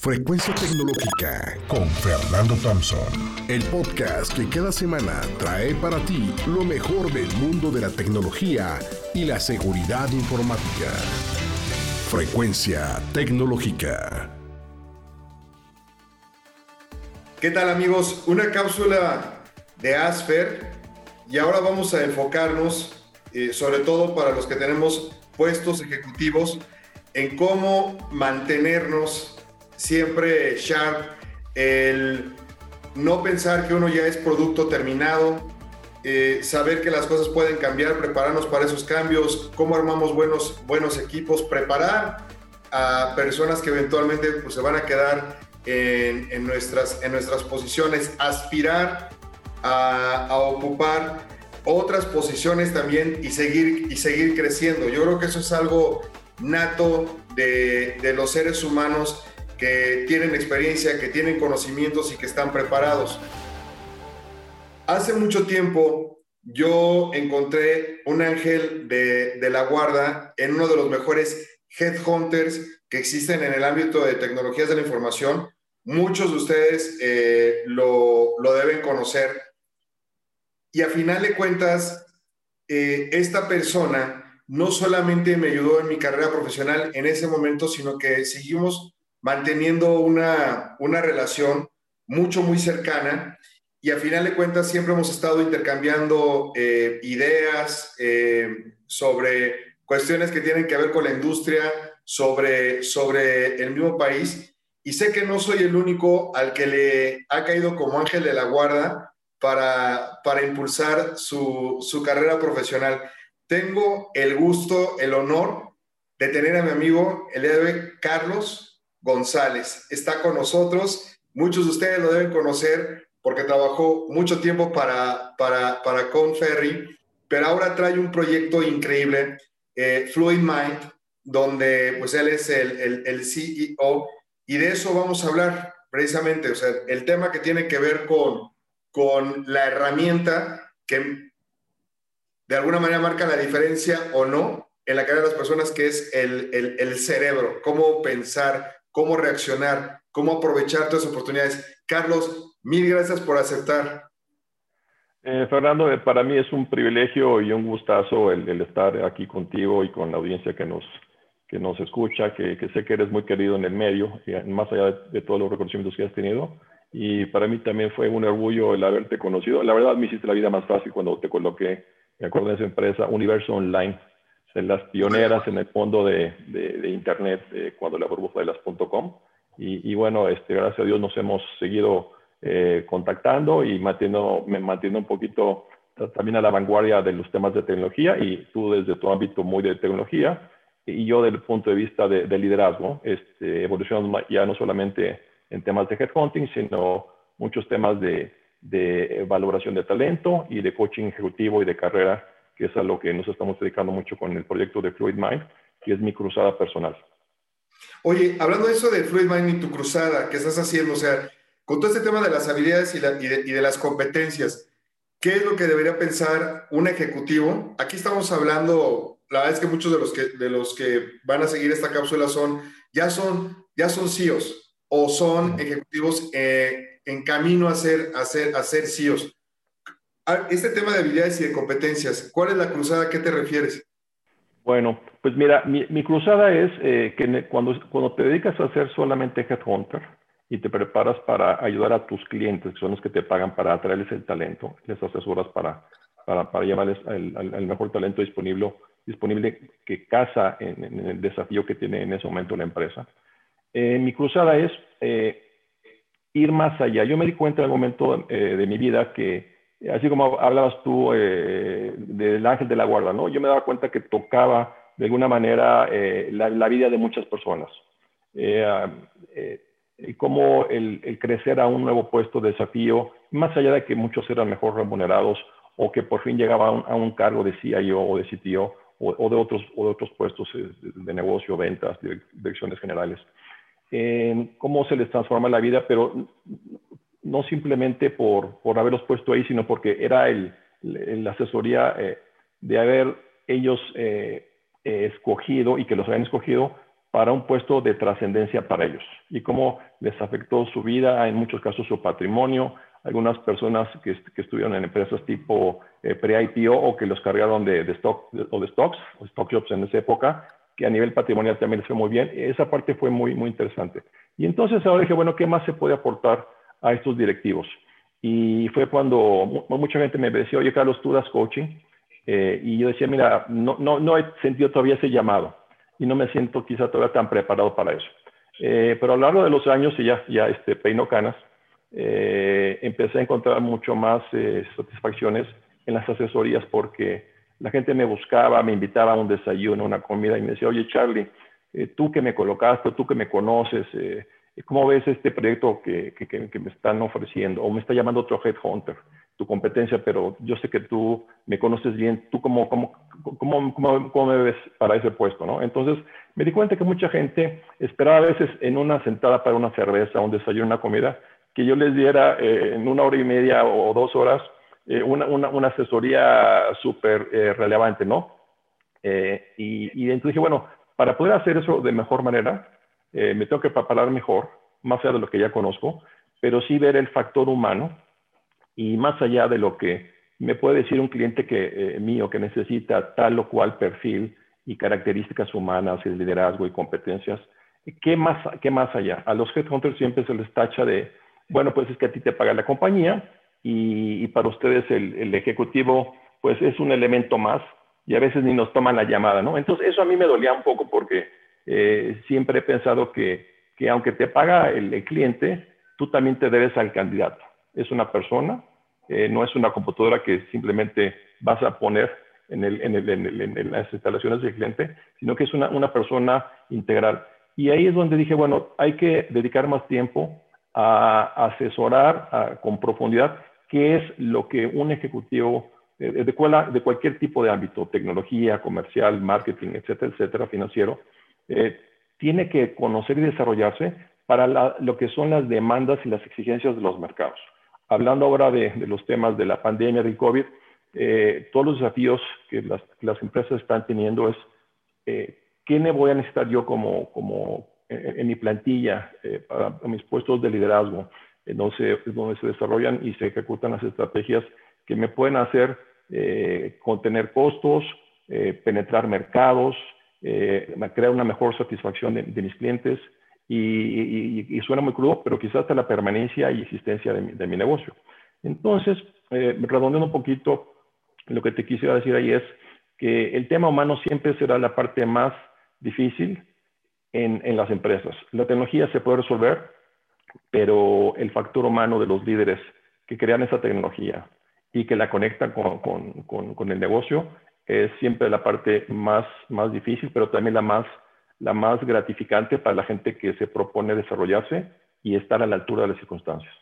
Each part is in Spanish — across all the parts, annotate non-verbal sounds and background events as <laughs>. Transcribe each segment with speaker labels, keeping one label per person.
Speaker 1: Frecuencia Tecnológica con Fernando Thompson. El podcast que cada semana trae para ti lo mejor del mundo de la tecnología y la seguridad informática. Frecuencia Tecnológica.
Speaker 2: ¿Qué tal amigos? Una cápsula de Asper y ahora vamos a enfocarnos, eh, sobre todo para los que tenemos puestos ejecutivos, en cómo mantenernos siempre sharp, el no pensar que uno ya es producto terminado, eh, saber que las cosas pueden cambiar, prepararnos para esos cambios, cómo armamos buenos, buenos equipos, preparar a personas que eventualmente pues, se van a quedar en, nuestras, en nuestras posiciones, aspirar a, ocupar otras posiciones también y seguir, y seguir creciendo. Yo creo que eso es algo nato de, de los seres humanos que tienen experiencia, que tienen conocimientos y que están preparados. Hace mucho tiempo yo encontré un ángel de, la guarda en uno de los mejores headhunters que existen en el ámbito de tecnologías de la información. Muchos de ustedes eh, lo, deben conocer. Y a final de cuentas, eh, esta persona no solamente me ayudó en mi carrera profesional en ese momento, sino que seguimos manteniendo una, una relación mucho, muy cercana y a final de cuentas siempre hemos estado intercambiando eh, ideas eh, sobre cuestiones que tienen que ver con la industria, sobre, sobre el mismo país. Y sé que no soy el único al que le ha caído como ángel de la guarda para, para impulsar su, su carrera profesional. Tengo el gusto, el honor de tener a mi amigo, el día Carlos González. Está con nosotros. Muchos de ustedes lo deben conocer porque trabajó mucho tiempo para, para, para Conferry, pero ahora trae un proyecto increíble, eh, Fluid Mind, donde pues él es el, el, CEO y de eso vamos a hablar precisamente, o sea, el tema que tiene que ver con, con la herramienta que de alguna manera marca la diferencia o no en la carrera de las personas, que es el, el, el cerebro, cómo pensar, cómo reaccionar, cómo aprovechar las oportunidades. Carlos, mil gracias por aceptar.
Speaker 3: Eh, Fernando, eh, para mí es un privilegio y un gustazo el, estar aquí contigo y con la audiencia que nos, que nos escucha, que, sé que eres muy querido en el medio, más allá de, todos los reconocimientos que has tenido. Y para mí también fue un orgullo el haberte conocido. La verdad me hiciste la vida más fácil cuando te coloqué, me acuerdo de esa empresa, Universo Online las pioneras en el fondo de, de, Internet cuando la burbuja de las .com. Y, y, bueno, este, gracias a Dios nos hemos seguido eh, contactando y manteniendo, me mantiendo un poquito también a la vanguardia de los temas de tecnología y tú desde tu ámbito muy de tecnología y yo desde el punto de vista de, liderazgo, este, evolucionando ya no solamente en temas de headhunting, sino muchos temas de, de valoración de talento y de coaching ejecutivo y de carrera que es a lo que nos estamos dedicando mucho con el proyecto de Fluid Mind, que es mi cruzada personal.
Speaker 2: Oye, hablando de eso de Fluid Mind y tu cruzada, ¿qué estás haciendo? O sea, con todo este tema de las habilidades y, de, las competencias, ¿qué es lo que debería pensar un ejecutivo? Aquí estamos hablando, la verdad es que muchos de los que, de los que van a seguir esta cápsula son, ya son, ya son CEOs o son ejecutivos eh, en camino a ser, a ser, a ser CEOs. Ah, este tema de habilidades y de competencias, ¿cuál es la cruzada? ¿A qué te refieres?
Speaker 3: Bueno, pues mira, mi, cruzada es eh, que cuando, cuando te dedicas a ser solamente headhunter y te preparas para ayudar a tus clientes, que son los que te pagan para atraerles el talento, les asesoras para, para, para llevarles el, mejor talento disponible, disponible que casa en, el desafío que tiene en ese momento la empresa. Eh, mi cruzada es eh, ir más allá. Yo me di cuenta en el momento de mi vida que así como hablabas tú eh, del ángel de la guarda, ¿no? Yo me daba cuenta que tocaba de alguna manera eh, la, vida de muchas personas. Eh, ah, cómo el, crecer a un nuevo puesto de desafío, más allá de que muchos eran mejor remunerados o que por fin llegaban a un, cargo de CIO o de CTO o, de, otros, o de otros puestos de, negocio, ventas, direcciones generales. cómo se les transforma la vida, pero no simplemente por, por haberlos puesto ahí, sino porque era el, la asesoría eh, de haber ellos eh, eh, escogido y que los habían escogido para un puesto de trascendencia para ellos y cómo les afectó su vida, en muchos casos su patrimonio, algunas personas que, estuvieron en empresas tipo pre-IPO o que los cargaron de, stock, o de stocks, o stock jobs en esa época, que a nivel patrimonial también les fue muy bien. Esa parte fue muy, muy interesante. Y entonces ahora dije, bueno, ¿qué más se puede aportar a estos directivos? Y fue cuando mucha gente me decía, oye, Carlos, tú das coaching. Eh, y yo decía, mira, no, no, no he sentido todavía ese llamado y no me siento quizá todavía tan preparado para eso. Eh, pero a lo largo de los años, y ya, ya este, peino canas, eh, empecé a encontrar mucho más satisfacciones en las asesorías porque la gente me buscaba, me invitaba a un desayuno, una comida y me decía, oye Charlie, tú que me colocaste, tú que me conoces, ¿cómo ves este proyecto que, que, que, me están ofreciendo? O me está llamando otro headhunter, tu competencia, pero yo sé que tú me conoces bien, ¿tú cómo, cómo, cómo, cómo, cómo me ves para ese puesto? ¿no? Entonces me di cuenta que mucha gente esperaba a veces en una sentada para una cerveza, un desayuno, una comida, que yo les diera eh, en una hora y media o dos horas eh, una, una, una, asesoría súper eh, relevante, ¿no? y, y, entonces dije, bueno, para poder hacer eso de mejor manera, me tengo que preparar mejor, más allá de lo que ya conozco, pero sí ver el factor humano y más allá de lo que me puede decir un cliente que, mío que necesita tal o cual perfil y características humanas y liderazgo y competencias, ¿qué más, qué más allá? A los headhunters siempre se les tacha de bueno, pues es que a ti te paga la compañía y, para ustedes el, ejecutivo pues es un elemento más y a veces ni nos toman la llamada, ¿no? Entonces eso a mí me dolía un poco porque eh, siempre he pensado que, que aunque te paga el, cliente, tú también te debes al candidato. Es una persona, eh, no es una computadora que simplemente vas a poner en, el, en, el, en, las instalaciones del cliente, sino que es una, una persona integral. Y ahí es donde dije, bueno, hay que dedicar más tiempo a asesorar con profundidad qué es lo que un ejecutivo de, de, de, cualquier tipo de ámbito, tecnología, comercial, marketing, etcétera, etcétera, financiero, eh, tiene que conocer y desarrollarse para lo que son las demandas y las exigencias de los mercados. Hablando ahora de, los temas de la pandemia del COVID, eh, todos los desafíos que las, empresas están teniendo es eh, qué me voy a necesitar yo como, como en, mi plantilla eh, mis puestos de liderazgo, donde, donde se desarrollan y se ejecutan las estrategias que me pueden hacer eh, contener costos, eh, penetrar mercados, crear una mejor satisfacción de, mis clientes y, suena muy crudo, pero quizás hasta la permanencia y existencia de mi, negocio. Entonces, redondeando un poquito, lo que te quisiera decir ahí es que el tema humano siempre será la parte más difícil, en, las empresas. La tecnología se puede resolver, pero el factor humano de los líderes que crean esa tecnología y que la conectan con, el negocio es siempre la parte más, más difícil, pero también la más, la más gratificante para la gente que se propone desarrollarse y estar a la altura de las circunstancias.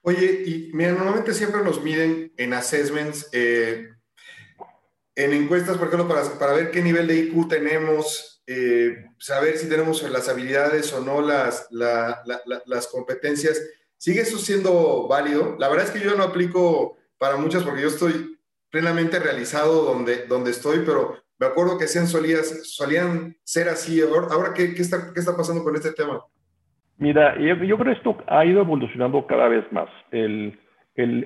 Speaker 2: Oye, y mira, normalmente siempre nos miden en assessments, eh, en encuestas, por ejemplo, para, para ver qué nivel de IQ tenemos, eh, saber si tenemos las habilidades o no las, las competencias. ¿Sigue eso siendo válido? La verdad es que yo no aplico para muchas porque yo estoy plenamente realizado donde, donde estoy, pero me acuerdo que sean solías, solían ser así. Ahora, ¿qué, qué, está, ¿qué está pasando con este tema?
Speaker 3: Mira, yo, creo que esto ha ido evolucionando cada vez más. El, el,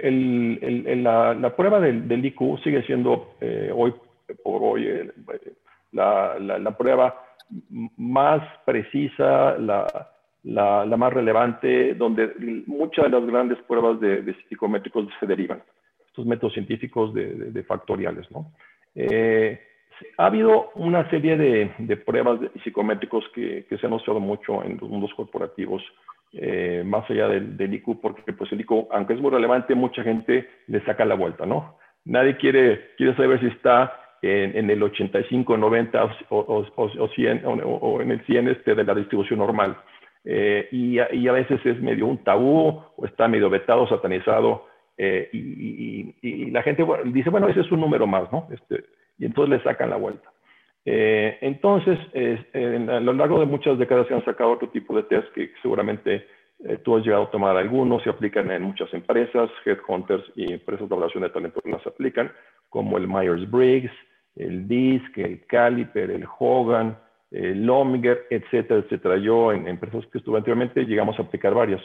Speaker 3: el, la, prueba del, del, IQ sigue siendo eh, hoy por hoy eh, la, la, prueba más precisa, la, la, más relevante, donde muchas de las grandes pruebas de, psicométricos se derivan, estos métodos científicos de, factoriales. ¿no? Eh, ha habido una serie de, de pruebas psicométricos que, que, se han usado mucho en los mundos corporativos, eh, más allá del, del, IQ, porque pues el IQ, aunque es muy relevante, mucha gente le saca la vuelta, ¿no? Nadie quiere, quiere saber si está en, el 85, 90 o, o, 100, o, en el 100 este de la distribución normal. Eh, y, a, veces es medio un tabú o está medio vetado, satanizado. Eh, y, la gente dice, bueno, ese es un número más, ¿no? Este, y entonces le sacan la vuelta. Eh, entonces, a lo largo de muchas décadas se han sacado otro tipo de test que seguramente tú has llegado a tomar algunos, se aplican en muchas empresas, headhunters y empresas de evaluación de talento las aplican, como el Myers-Briggs, el DISC, el Caliper, el Hogan, eh, Lominger, etcétera, etcétera. Yo en, empresas que estuve anteriormente llegamos a aplicar varias.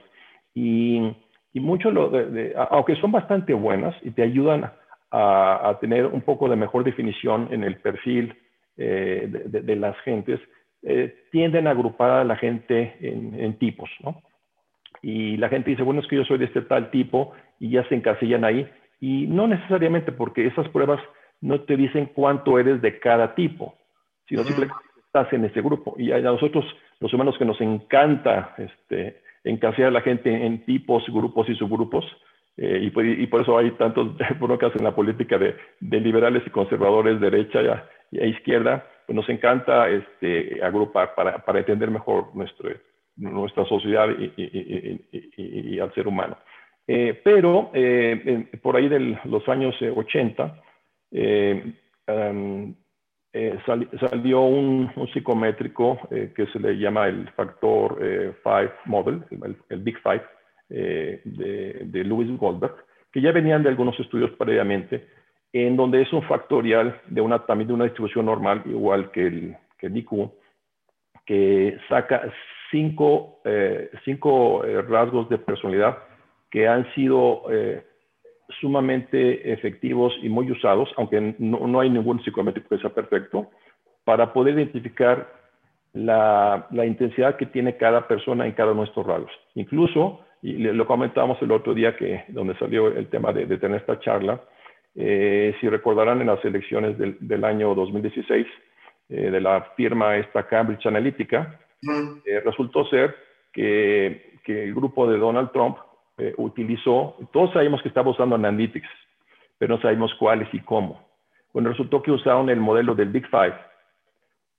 Speaker 3: Y, y mucho, lo de, aunque son bastante buenas y te ayudan a, a, tener un poco de mejor definición en el perfil eh, de, de, las gentes, eh, tienden a agrupar a la gente en, en, tipos, ¿no? Y la gente dice, bueno, es que yo soy de este tal tipo y ya se encasillan ahí. Y no necesariamente porque esas pruebas no te dicen cuánto eres de cada tipo, sino simplemente estás en ese grupo. Y a nosotros, los humanos que nos encanta este, encasillar a la gente en tipos, grupos y subgrupos, eh, y, por, y, por, eso hay tantos <laughs> broncas en la política de, de liberales y conservadores, derecha y, e izquierda, pues nos encanta este, agrupar para, para entender mejor nuestro, nuestra sociedad y, al ser humano. Eh, pero eh, por ahí de los años 80, eh, um, eh, salió un, un psicométrico eh, que se le llama el factor 5 eh, model, el, el, Big Five de, de Louis Goldberg, que ya venían de algunos estudios previamente, en donde es un factorial de una, también de una distribución normal, igual que el, que el IQ, que saca cinco, cinco rasgos de personalidad que han sido sumamente efectivos y muy usados, aunque no, no hay ningún psicométrico que sea perfecto, para poder identificar la, la, intensidad que tiene cada persona en cada uno de nuestros rasgos. Incluso, y lo comentábamos el otro día que, donde salió el tema de, de tener esta charla, eh, si recordarán en las elecciones del, del año 2016 eh, de la firma esta Cambridge Analytica, eh, resultó ser que, que el grupo de Donald Trump eh, utilizó, todos sabemos que estaba usando Analytics, pero no sabemos cuáles y cómo. Bueno, resultó que usaron el modelo del Big Five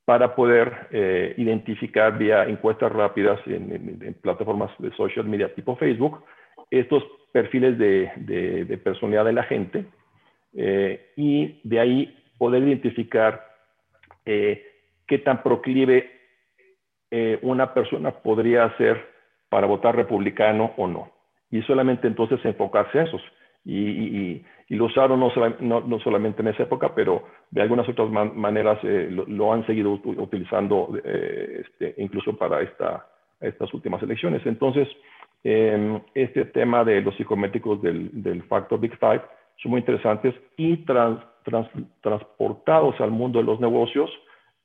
Speaker 3: para poder eh, identificar vía encuestas rápidas en, plataformas de social media tipo Facebook estos perfiles de, personalidad de la gente eh, y de ahí poder identificar eh, qué tan proclive una persona podría ser para votar republicano o no y solamente entonces enfocarse en esos. Y, lo usaron no, solamente en esa época, pero de algunas otras maneras eh, lo, han seguido utilizando eh, este, incluso para esta, estas últimas elecciones. Entonces, eh, este tema de los psicométricos del, factor Big Five son muy interesantes y trans, trans, transportados al mundo de los negocios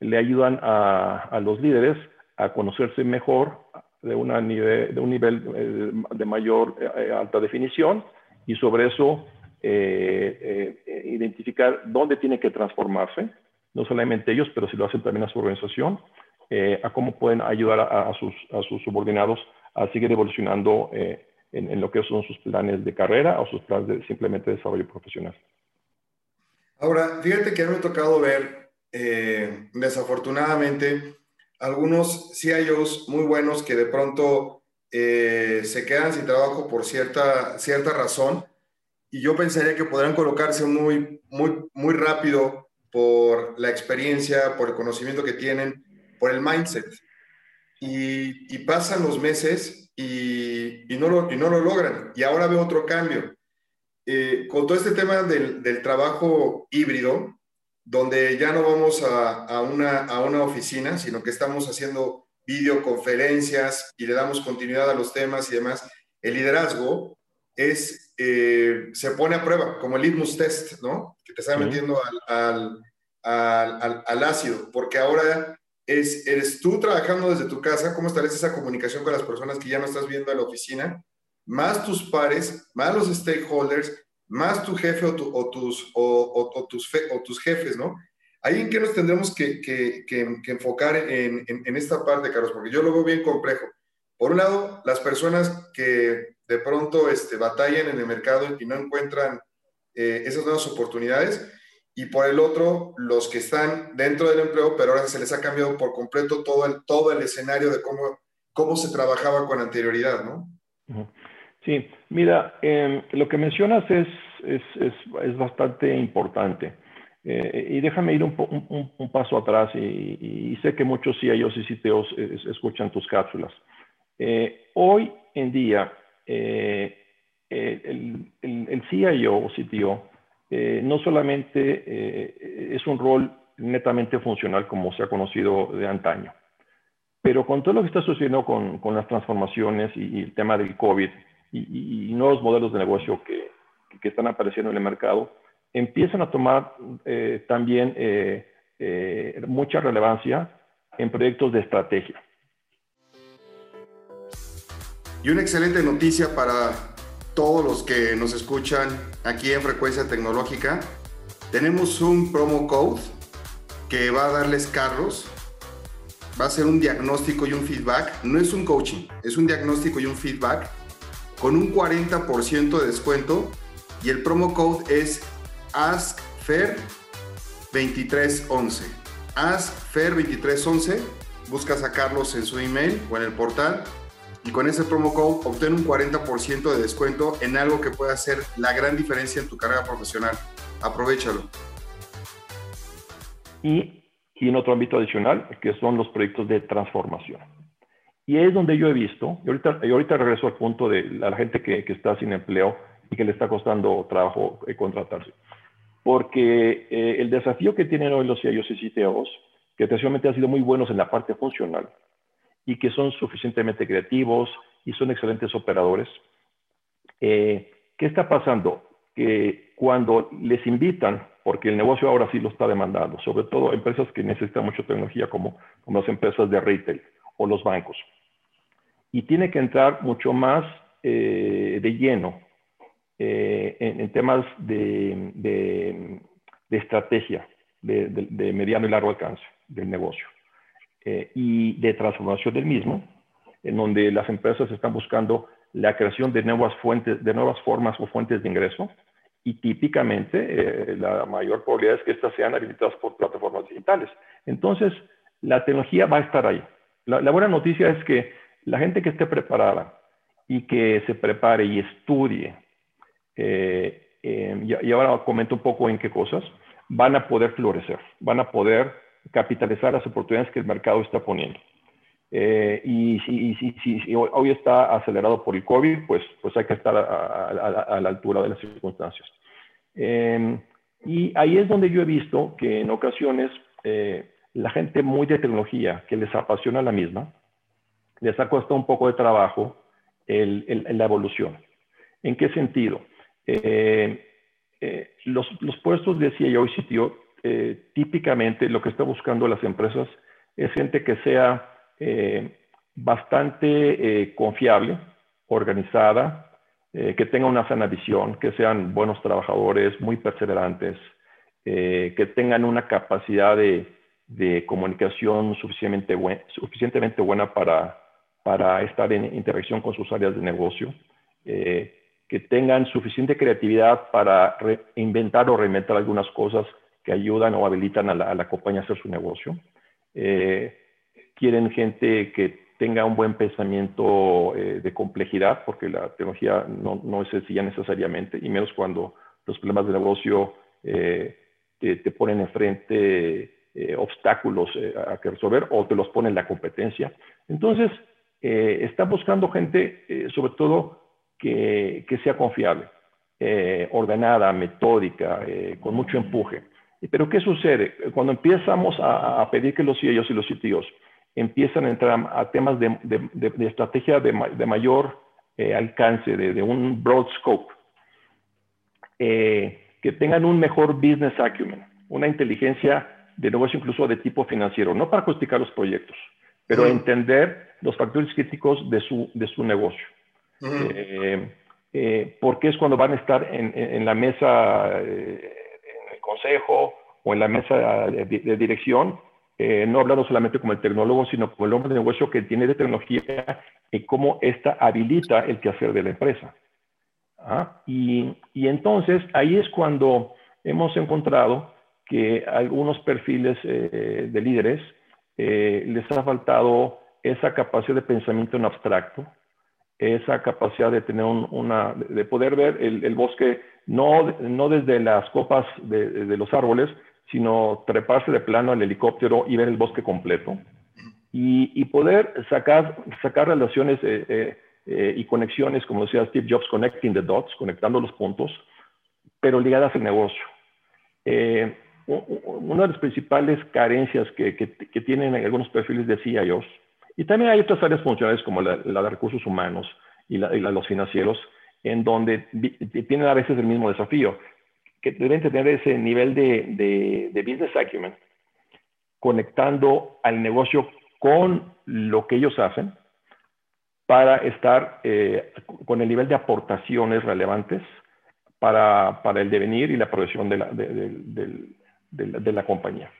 Speaker 3: le ayudan a los líderes a conocerse mejor, de, una nivel, de un nivel eh, de mayor eh, alta definición y sobre eso eh, identificar dónde tiene que transformarse, no solamente ellos, pero si lo hacen también a su organización, a cómo pueden ayudar a, a, sus, a, sus, subordinados a seguir evolucionando en, en, lo que son sus planes de carrera o sus planes de simplemente desarrollo profesional.
Speaker 2: Ahora, fíjate que me ha tocado ver, desafortunadamente, algunos CIOs muy buenos que de pronto eh, se quedan sin trabajo por cierta, cierta razón y yo pensaría que podrán colocarse muy, muy, muy rápido por la experiencia, por el conocimiento que tienen, por el mindset. Y, y pasan los meses y, y, no lo, y no lo logran. Y ahora veo otro cambio. Eh, con todo este tema del, del trabajo híbrido, donde ya no vamos a, a, una, a una oficina, sino que estamos haciendo videoconferencias y le damos continuidad a los temas y demás, el liderazgo es, eh, se pone a prueba, como el litmus test, ¿no? Que te está metiendo al, al, al, al, ácido, porque ahora es, eres tú trabajando desde tu casa, cómo estableces esa comunicación con las personas que ya no estás viendo en la oficina, más tus pares, más los stakeholders, más tu jefe o, tu, o tus, o, o, tus fe, o tus jefes, ¿no? Ahí en qué nos tendremos que, que, que, que enfocar en, en, en, esta parte, Carlos, porque yo lo veo bien complejo. Por un lado, las personas que de pronto este, batallan en el mercado y no encuentran eh, esas nuevas oportunidades, y por el otro, los que están dentro del empleo, pero ahora se les ha cambiado por completo todo el, todo el escenario de cómo, cómo se trabajaba con anterioridad, ¿no?
Speaker 3: Uh -huh. Sí, mira, eh, lo que mencionas es, es, es, es bastante importante. Eh, y déjame ir un, un, paso atrás y, y, sé que muchos CIOs y CTOs escuchan tus cápsulas. Eh, hoy en día, eh, el, el, el, CIO o CTO no solamente es un rol netamente funcional como se ha conocido de antaño. Pero con todo lo que está sucediendo con, con las transformaciones y, el tema del COVID y, nuevos modelos de negocio que, que, están apareciendo en el mercado, empiezan a tomar eh, también eh, eh, mucha relevancia en proyectos de estrategia.
Speaker 2: Y una excelente noticia para todos los que nos escuchan aquí en Frecuencia Tecnológica. Tenemos un promo code que va a darles Carlos. Va a ser un diagnóstico y un feedback. No es un coaching, es un diagnóstico y un feedback con un 40% de descuento. Y el promo code es AskFair2311. AskFair2311. Buscas a Carlos en su email o en el portal y con ese promo code obtén un 40% de descuento en algo que pueda hacer la gran diferencia en tu carrera profesional. Aprovechalo.
Speaker 3: Y, y en otro ámbito adicional, que son los proyectos de transformación. Y es donde yo he visto, y ahorita, y ahorita regreso al punto de la gente que, que, está sin empleo y que le está costando trabajo eh, contratarse. Porque eh, el desafío que tienen hoy los CIOs y CTOs, que tradicionalmente han sido muy buenos en la parte funcional, y que son suficientemente creativos y son excelentes operadores. Eh, ¿Qué está pasando? Que cuando les invitan, porque el negocio ahora sí lo está demandando, sobre todo empresas que necesitan mucha tecnología como, como las empresas de retail o los bancos, y tiene que entrar mucho más eh, de lleno eh, en, temas de, de, estrategia de mediano y largo alcance del negocio. Eh, y de transformación del mismo, en donde las empresas están buscando la creación de nuevas fuentes, de nuevas formas o fuentes de ingreso, y típicamente eh, la mayor probabilidad es que estas sean habilitadas por plataformas digitales. Entonces, la tecnología va a estar ahí. La, buena noticia es que la gente que esté preparada y que se prepare y estudie, eh, y, y ahora comento un poco en qué cosas, van a poder florecer, van a poder capitalizar las oportunidades que el mercado está poniendo. Eh, y si, hoy está acelerado por el COVID, pues, pues hay que estar a, la altura de las circunstancias. Em, y ahí es donde yo he visto que en ocasiones eh, la gente muy de tecnología, que les apasiona la misma, les ha costado un poco de trabajo la evolución. ¿En qué sentido? Eh, los, los, puestos de CIO y CTO eh, típicamente lo que está buscando las empresas es gente que sea eh, bastante eh, confiable, organizada, que tenga una sana visión, que sean buenos trabajadores, muy perseverantes, que tengan una capacidad de, comunicación suficientemente buena para, para estar en interacción con sus áreas de negocio, que tengan suficiente creatividad para inventar o reinventar algunas cosas que ayudan o habilitan a la, compañía a hacer su negocio. Eh, quieren gente que tenga un buen pensamiento eh, de complejidad, porque la tecnología no, no, es sencilla necesariamente, y menos cuando los problemas de negocio eh, te, ponen enfrente obstáculos a que resolver o te los pone la competencia. Entonces, está buscando gente, sobre todo, que, que sea confiable, ordenada, metódica, con mucho empuje. Pero ¿qué sucede? Cuando empezamos a, pedir que los CIOs y los CTOs empiezan a entrar a temas de, estrategia de, mayor eh, alcance, de, un broad scope, eh, que tengan un mejor business acumen, una inteligencia de negocio incluso de tipo financiero, no para justificar los proyectos, pero entender los factores críticos de su, de su negocio. Eh, porque es cuando van a estar en, en la mesa consejo o en la mesa de, dirección, eh, no hablando solamente como el tecnólogo, sino como el hombre de negocio que tiene de tecnología y cómo esta habilita el quehacer de la empresa. ¿Ah? Y, y, entonces ahí es cuando hemos encontrado que algunos perfiles eh, de líderes eh, les ha faltado esa capacidad de pensamiento en abstracto, esa capacidad de tener una, de poder ver el, bosque no, no desde las copas de, los árboles, sino treparse de plano al helicóptero y ver el bosque completo. Y, poder sacar, sacar relaciones eh, eh, eh, y conexiones, como decía Steve Jobs, connecting the dots, conectando los puntos, pero ligadas al negocio. Una de las principales carencias que, tienen algunos perfiles de CIOs, y también hay otras áreas funcionales como la, de recursos humanos y, los financieros, en donde tienen a veces el mismo desafío, que deben tener ese nivel de, business acumen, conectando al negocio con lo que ellos hacen para estar eh, con el nivel de aportaciones relevantes para, el devenir y la progresión de la, la compañía.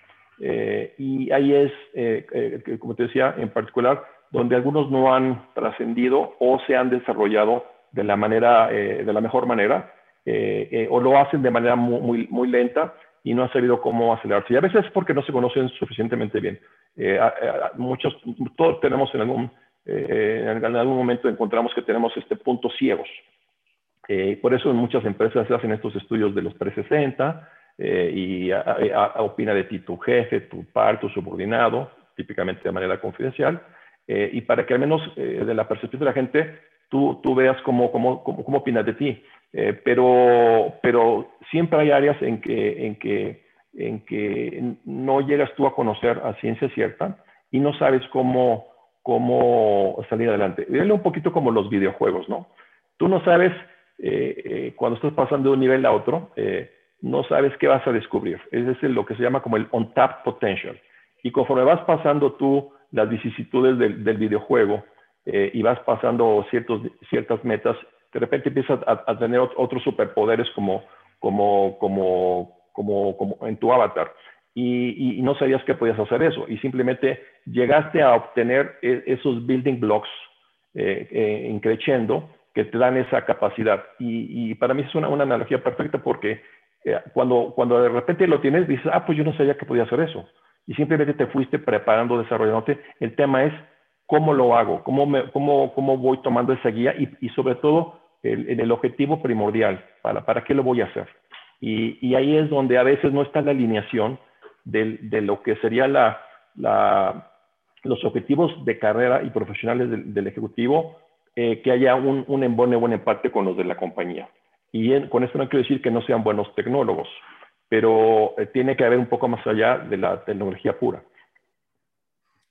Speaker 3: Eh, y ahí es, eh, como te decía, en particular, donde algunos no han trascendido o se han desarrollado de la, manera, de la mejor manera eh, eh, o lo hacen de manera muy, muy, lenta y no han sabido cómo acelerarse. Y a veces es porque no se conocen suficientemente bien. Eh, muchos, todos tenemos en algún, en algún momento encontramos que tenemos este puntos ciegos. por eso en muchas empresas se hacen estos estudios de los 360 y opina de ti tu jefe, tu par, tu subordinado, típicamente de manera confidencial, y para que al menos de la percepción de la gente tú, tú veas cómo, cómo, cómo, cómo opinas de ti. Eh, pero, pero siempre hay áreas en que, en, que, en que no llegas tú a conocer a ciencia cierta y no sabes cómo, cómo salir adelante. Dile un poquito como los videojuegos, ¿no? Tú no sabes, eh, eh, cuando estás pasando de un nivel a otro, no sabes qué vas a descubrir. Es decir, lo que se llama como el on-tap potential. Y conforme vas pasando tú las vicisitudes del, del videojuego y vas pasando ciertos, ciertas metas, de repente empiezas a, tener otros superpoderes como, como, como, como, como en tu avatar. Y, y, no sabías que podías hacer eso. Y simplemente llegaste a obtener e, esos building blocks eh, eh, que te dan esa capacidad. Y, y para mí es una, una analogía perfecta porque eh, cuando, cuando de repente lo tienes, dices, ah, pues yo no sabía que podía hacer eso. Y simplemente te fuiste preparando, desarrollándote. El tema es cómo lo hago, cómo, me, cómo, cómo voy tomando esa guía y, y sobre todo el, el objetivo primordial, para, para qué lo voy a hacer. Y, y, ahí es donde a veces no está la alineación de, de lo que sería la, la, los objetivos de carrera y profesionales del, ejecutivo, eh, que haya un, un embone, buen empate con los de la compañía. Y con esto no quiero decir que no sean buenos tecnólogos, pero eh, tiene que haber un poco más allá de la tecnología pura.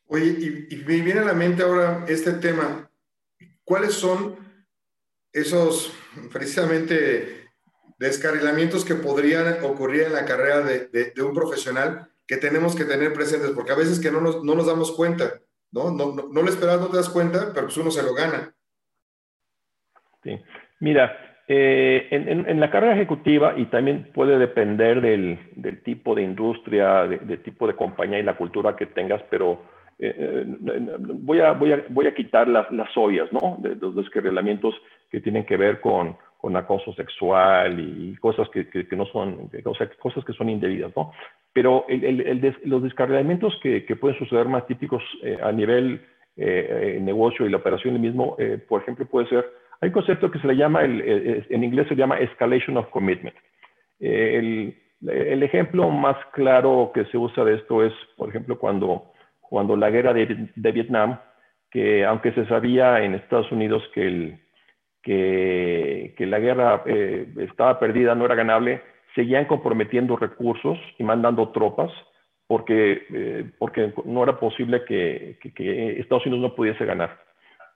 Speaker 2: Oye, y, y me viene a la mente ahora este tema. ¿Cuáles son esos precisamente descarrilamientos que podrían ocurrir en la carrera de, un profesional que tenemos que tener presentes, porque a veces que no nos, no nos damos cuenta, ¿no? No, no, no lo esperas, no te das cuenta, pero pues uno se lo gana.
Speaker 3: Sí. Mira, eh, en, la carrera ejecutiva, y también puede depender del, del tipo de industria, de, tipo de compañía y la cultura que tengas, pero eh, eh, voy, a, voy, a, voy a quitar las, las obvias, ¿no? De, los descarrilamientos que tienen que ver con, acoso sexual y cosas que, no son, o sea, cosas que son indebidas, ¿no? Pero el, el, los descarrilamientos que, que, pueden suceder más típicos a nivel negocio y la operación mismo, por ejemplo, puede ser, hay un concepto que se le llama, en inglés se llama escalation of commitment. el, el ejemplo más claro que se usa de esto es, por ejemplo, cuando, cuando la guerra de, de Vietnam, que aunque se sabía en Estados Unidos que el, que, la guerra eh, estaba perdida, no era ganable, seguían comprometiendo recursos y mandando tropas porque, eh, porque no era posible que, Estados Unidos no pudiese ganar.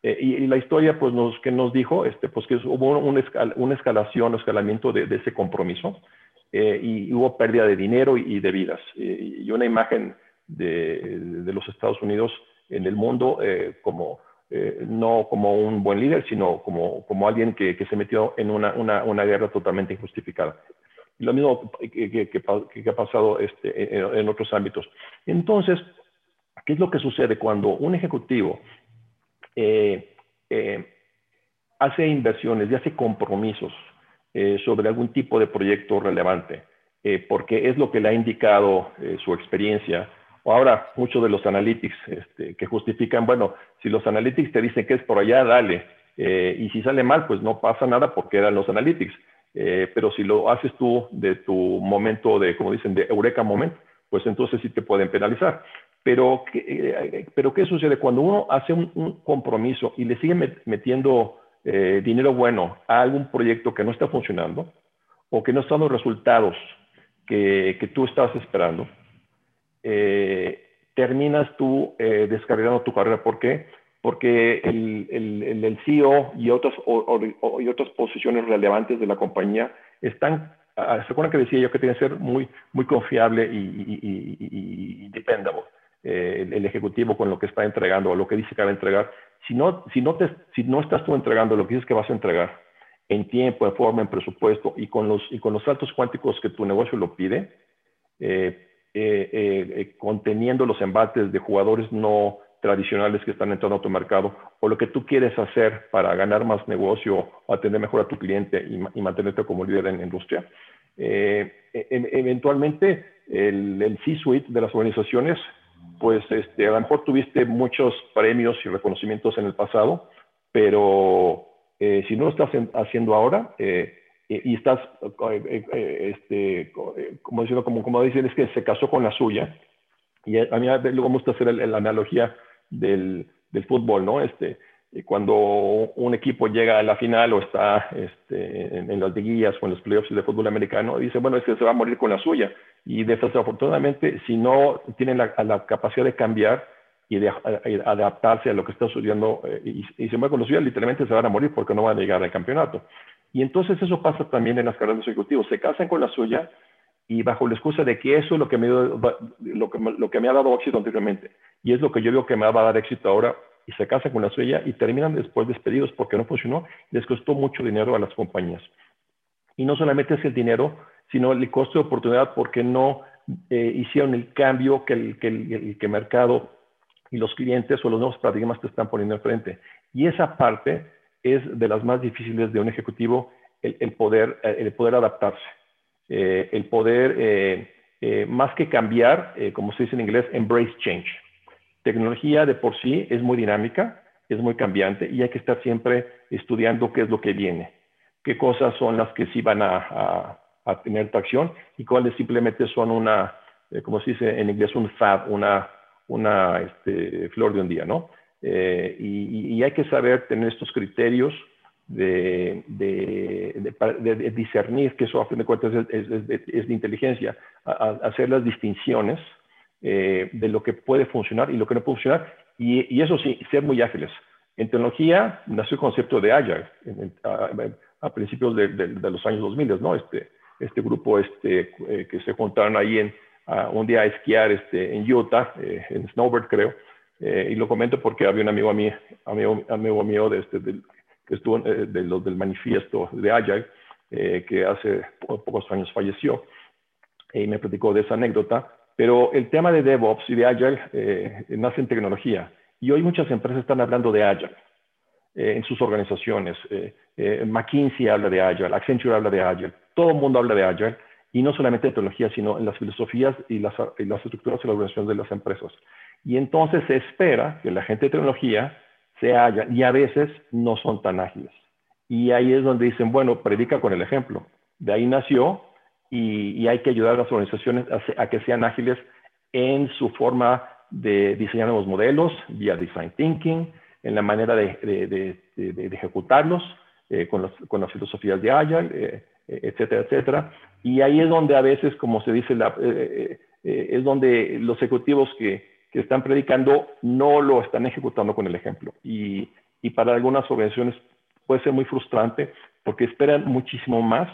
Speaker 3: Eh, y, la historia pues nos, que nos dijo este, pues que hubo un una escalación, un escalamiento de, ese compromiso y, hubo pérdida de dinero y, de vidas. y una imagen de, de, los Estados Unidos en el mundo como eh, no como un buen líder, sino como, como alguien que, que se metió en una, una, una, guerra totalmente injustificada. Y lo mismo que, que ha pasado este, en, otros ámbitos. Entonces, ¿qué es lo que sucede cuando un ejecutivo eh, eh, hace inversiones y hace compromisos sobre algún tipo de proyecto relevante? porque es lo que le ha indicado su experiencia, Ahora, muchos de los analytics este, que justifican, bueno, si los analytics te dicen que es por allá, dale. Eh, y si sale mal, pues no pasa nada porque eran los analytics. Eh, pero si lo haces tú de tu momento de, como dicen, de eureka moment, pues entonces sí te pueden penalizar. Pero, eh, pero ¿qué sucede? Cuando uno hace un, compromiso y le sigue metiendo dinero bueno a algún proyecto que no está funcionando o que no está dando resultados que, que tú estabas esperando, eh, terminas tú eh, descargando tu carrera. ¿Por qué? Porque el, el, el CEO y otras, y otras posiciones relevantes de la compañía están, ah, ¿se acuerdan que decía yo que tiene que ser muy, muy confiable y, y, y, dependable? Eh, el, ejecutivo con lo que está entregando o lo que dice que va a entregar. Si no, si, no estás tú entregando lo que dices que vas a entregar en tiempo, en forma, en presupuesto y con los, y con los saltos cuánticos que tu negocio lo pide, eh, eh, eh, conteniendo los embates de jugadores no tradicionales que están entrando a tu mercado o lo que tú quieres hacer para ganar más negocio o atender mejor a tu cliente y, mantenerte como líder en la industria. Eh, e, e, eventualmente, el, el C-suite de las organizaciones, pues este, a lo mejor tuviste muchos premios y reconocimientos en el pasado, pero si no lo estás haciendo ahora, y estás, eh, eh, este, como decirlo, como, como dicen, es que se casó con la suya. Y a mí luego me gusta hacer la analogía del, del, fútbol, ¿no? Este, cuando un equipo llega a la final o está este, en, las liguillas o en los playoffs de fútbol americano, dice, bueno, es que se va a morir con la suya. Y desafortunadamente, si no tienen la, la capacidad de cambiar y de adaptarse a lo que está sucediendo eh, y, y, se muere con la suya, literalmente se van a morir porque no van a llegar al campeonato. Y entonces eso pasa también en las carreras de ejecutivos. Se casan con la suya y bajo la excusa de que eso es lo que me, lo que, lo que me ha dado éxito anteriormente y es lo que yo veo que me va a dar éxito ahora y se casan con la suya y terminan después despedidos porque no funcionó, les costó mucho dinero a las compañías. Y no solamente es el dinero, sino el costo de oportunidad porque no eh, hicieron el cambio que el, que el, mercado y los clientes o los nuevos paradigmas te están poniendo enfrente. Y esa parte es de las más difíciles de un ejecutivo el, poder, el poder adaptarse, eh, el poder, eh, eh, más que cambiar, como se dice en inglés, embrace change. Tecnología de por sí es muy dinámica, es muy cambiante y hay que estar siempre estudiando qué es lo que viene, qué cosas son las que sí van a, tener tracción y cuáles simplemente son una, como se dice en inglés, un fab, una, una este, flor de un día, ¿no? Eh, y, hay que saber tener estos criterios de, discernir, que eso a fin de cuentas es, de inteligencia, hacer las distinciones eh, de lo que puede funcionar y lo que no puede funcionar, y, eso sí, ser muy ágiles. En tecnología nació el concepto de Agile a, principios de, los años 2000, ¿no? Este, este grupo este, eh, que se juntaron ahí en, un día a esquiar este, en Utah, en Snowbird creo, eh, y lo comento porque había un amigo, a mí, amigo, amigo mío de este, que estuvo eh, de los del manifiesto de Agile, eh, que hace pocos años falleció, y me platicó de esa anécdota. Pero el tema de DevOps y de Agile nace en tecnología. Y hoy muchas empresas están hablando de Agile en sus organizaciones. McKinsey habla de Agile, Accenture habla de Agile, todo el mundo habla de Agile. Y no solamente de tecnología, sino en las filosofías y las, y las estructuras y las organizaciones de las empresas. Y entonces se espera que la gente de tecnología se haya, y a veces no son tan ágiles. Y ahí es donde dicen, bueno, predica con el ejemplo. De ahí nació y, hay que ayudar a las organizaciones a, que sean ágiles en su forma de diseñar nuevos modelos, vía design thinking, en la manera de, ejecutarlos, eh, con, con, las filosofías de Agile, eh, etcétera, etcétera. Y ahí es donde a veces, como se dice, la, eh, es donde los ejecutivos que, que están predicando no lo están ejecutando con el ejemplo. Y, y para algunas organizaciones puede ser muy frustrante porque esperan muchísimo más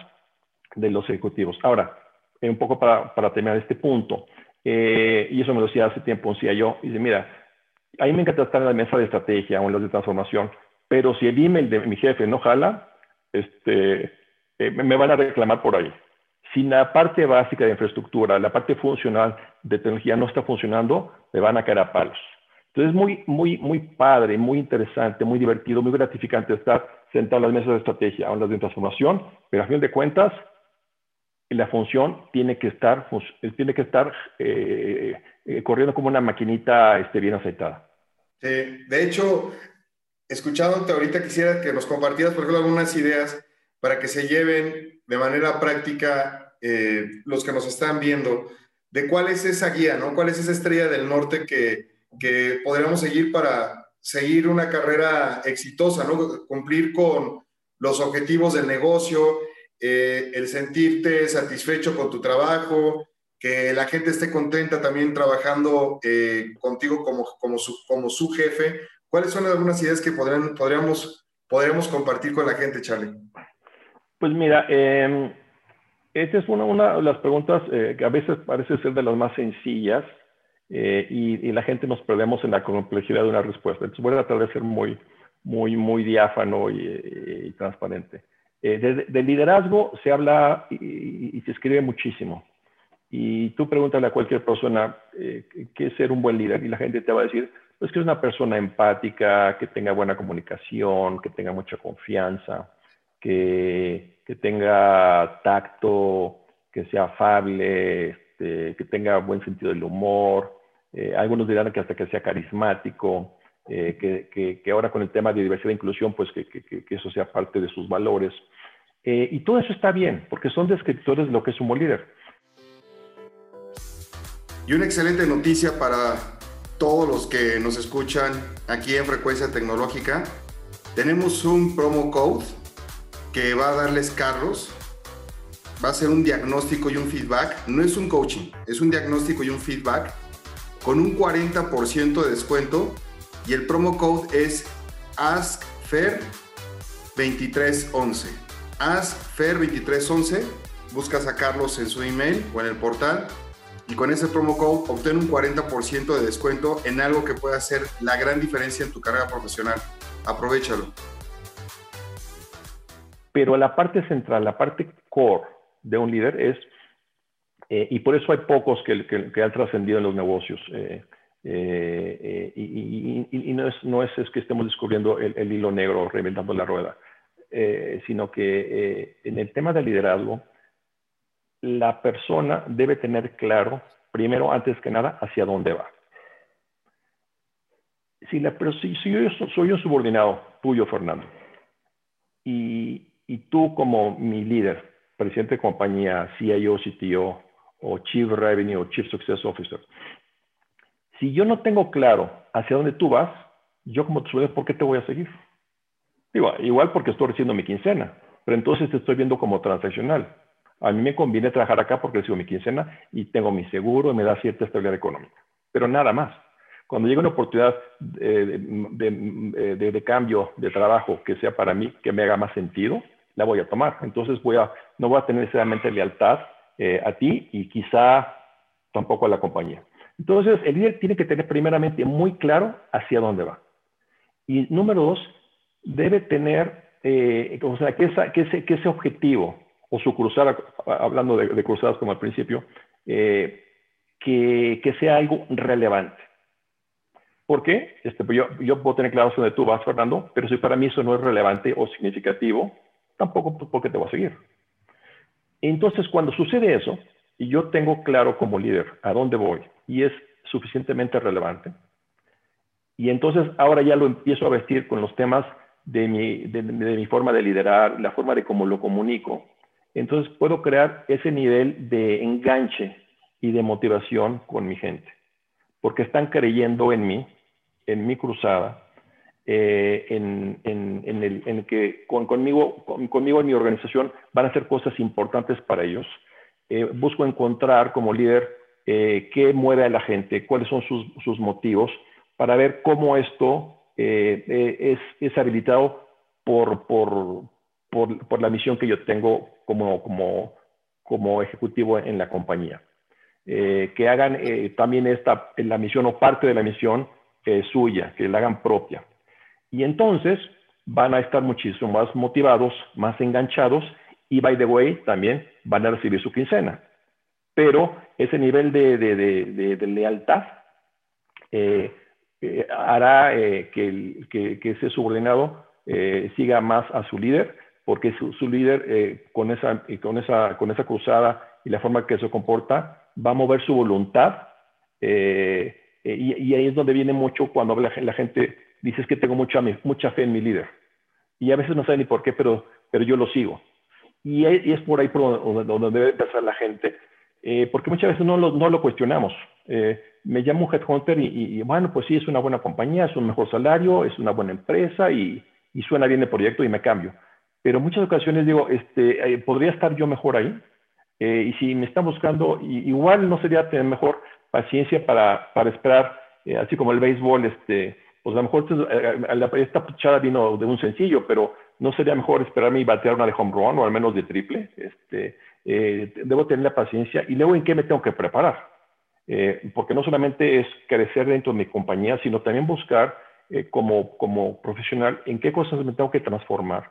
Speaker 3: de los ejecutivos. Ahora, un poco para, terminar este punto, eh, y eso me lo decía hace tiempo un yo dice, mira, a mí me encanta estar en la mesa de estrategia o en las de transformación, pero si el email de mi jefe no jala, este, eh, me van a reclamar por ahí. Si la parte básica de infraestructura, la parte funcional de tecnología no está funcionando, le van a caer a palos. Entonces es muy, muy, muy padre, muy interesante, muy divertido, muy gratificante estar sentado en las mesas de estrategia o en las de transformación, pero a fin de cuentas, la función tiene que estar, tiene que estar eh, eh, corriendo como una maquinita este, bien aceitada.
Speaker 2: de hecho, escuchándote ahorita quisiera que nos compartieras, por ejemplo, algunas ideas para que se lleven de manera práctica eh, los que nos están viendo, de cuál es esa guía, ¿no? ¿Cuál es esa estrella del norte que, que podríamos seguir para seguir una carrera exitosa, ¿no? Cumplir con los objetivos del negocio eh, el sentirte satisfecho con tu trabajo, que la gente esté contenta también trabajando eh, contigo como, como, su, como su jefe. ¿Cuáles son algunas ideas que podrían, podríamos, podríamos compartir con la gente, Charlie?
Speaker 3: Pues mira, eh, esta es una, una, de las preguntas eh, que a veces parece ser de las más sencillas y, la gente nos perdemos en la complejidad de una respuesta. Entonces voy a tratar de ser muy, muy, muy diáfano y transparente. Eh, de, de, liderazgo se habla y, se escribe muchísimo. Y tú pregúntale a cualquier persona eh, qué es ser un buen líder y la gente te va a decir, pues que es una persona empática, que tenga buena comunicación, que tenga mucha confianza, que, que tenga tacto, que sea afable, este, que tenga buen sentido del humor. Eh, algunos dirán que hasta que sea carismático, eh, que, que, que, ahora con el tema de diversidad e inclusión, pues que, que eso sea parte de sus valores. Eh, y todo eso está bien, porque son descriptores de lo que es un líder.
Speaker 2: Y una excelente noticia para todos los que nos escuchan aquí en Frecuencia Tecnológica. Tenemos un promo code que va a darles Carlos. Va a ser un diagnóstico y un feedback. No es un coaching, es un diagnóstico y un feedback con un 40% de descuento. Y el promo code es AskFair2311. AskFair2311. Buscas a Carlos en su email o en el portal y con ese promo code obtén un 40% de descuento en algo que pueda hacer la gran diferencia en tu carrera profesional. Aprovechalo.
Speaker 3: Pero la parte central, la parte core de un líder es, eh, y por eso hay pocos que han trascendido en los negocios, eh, eh, y, y, y, no, es, no es, es, que estemos descubriendo el, el hilo negro, reinventando la rueda, eh, sino que eh, en el tema del liderazgo, la persona debe tener claro, primero, antes que nada, hacia dónde va. Si, la, si, si yo soy un subordinado tuyo, Fernando, y, y, tú como mi líder, presidente de compañía, CIO, CTO, o Chief Revenue o Chief Success Officer, si yo no tengo claro hacia dónde tú vas, yo como tu subordinado, ¿por qué te voy a seguir? Digo, igual porque estoy recibiendo mi quincena, pero entonces te estoy viendo como transaccional. A mí me conviene trabajar acá porque recibo mi quincena y tengo mi seguro y me da cierta estabilidad económica, pero nada más. Cuando llegue una oportunidad de, de, de, de, cambio de trabajo que sea para mí, que me haga más sentido, la voy a tomar. Entonces voy a, no voy a tener necesariamente lealtad eh, a ti y quizá tampoco a la compañía. Entonces el líder tiene que tener primeramente muy claro hacia dónde va. Y número dos, debe tener, eh, o sea, que, que, ese, objetivo o su cruzada, hablando de, de cruzadas como al principio, eh, que, sea algo relevante. ¿Por qué? Este, pues yo, yo puedo tener claro dónde tú vas, Fernando, pero si para mí eso no es relevante o significativo, tampoco porque te voy a seguir. Entonces, cuando sucede eso, y yo tengo claro como líder a dónde voy y es suficientemente relevante, y entonces ahora ya lo empiezo a vestir con los temas de mi, de, mi forma de liderar, la forma de cómo lo comunico, entonces puedo crear ese nivel de enganche y de motivación con mi gente, porque están creyendo en mí, en mi cruzada, eh, en, en, en, el, en, que con, conmigo, con, conmigo en mi organización van a hacer cosas importantes para ellos. Eh, busco encontrar como líder eh, qué mueve a la gente, cuáles son sus, motivos, para ver cómo esto eh, eh, es, habilitado por, la misión que yo tengo como, ejecutivo en la compañía. Eh, que hagan también esta, la misión o parte de la misión suya, que la hagan propia. Y entonces van a estar muchísimo más motivados, más enganchados y, by the way, también van a recibir su quincena. Pero ese nivel de, de, de, de lealtad eh, hará que, que, que, ese subordinado siga más a su líder porque su, su líder eh, con, esa, con, esa, con esa cruzada y la forma que se comporta va a mover su voluntad eh, y, y, ahí es donde viene mucho cuando la, la gente dice es que tengo mucha, mucha fe en mi líder y a veces no sabe ni por qué, pero, pero yo lo sigo. Y, es por ahí por donde debe empezar la gente, eh, porque muchas veces no lo, no lo cuestionamos. Eh, me llamo un headhunter y, y, y, bueno, pues sí, es una buena compañía, es un mejor salario, es una buena empresa y, y suena bien el proyecto y me cambio pero muchas ocasiones digo, este, podría estar yo mejor ahí. y si me están buscando, igual no sería tener mejor paciencia para, para esperar, así como el béisbol, este, pues a lo mejor esta pichada vino de un sencillo, pero no sería mejor esperarme y batear una de home run o al menos de triple. Este, debo tener la paciencia y luego en qué me tengo que preparar. Eh, porque no solamente es crecer dentro de mi compañía, sino también buscar eh, como, como profesional en qué cosas me tengo que transformar,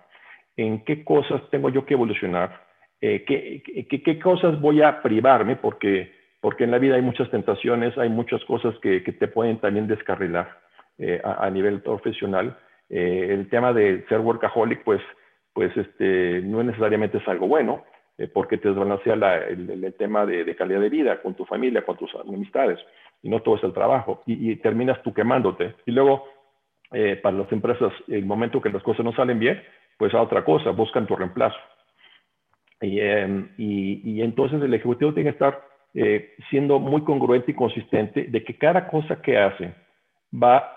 Speaker 3: en qué cosas tengo yo que evolucionar, eh, qué, qué, cosas voy a privarme, porque, porque en la vida hay muchas tentaciones, hay muchas cosas que, que te pueden también descarrilar a, nivel profesional. El tema de ser workaholic, pues, pues este, no necesariamente es algo bueno. Eh, porque te desbalancea el, tema de, calidad de vida con tu familia, con tus amistades, y no todo es el trabajo, y, terminas tú quemándote. Y luego, eh, para las empresas, el momento que las cosas no salen bien, pues a otra cosa, buscan tu reemplazo. Y, em, entonces el ejecutivo tiene que estar eh, siendo muy congruente y consistente de que cada cosa que hace va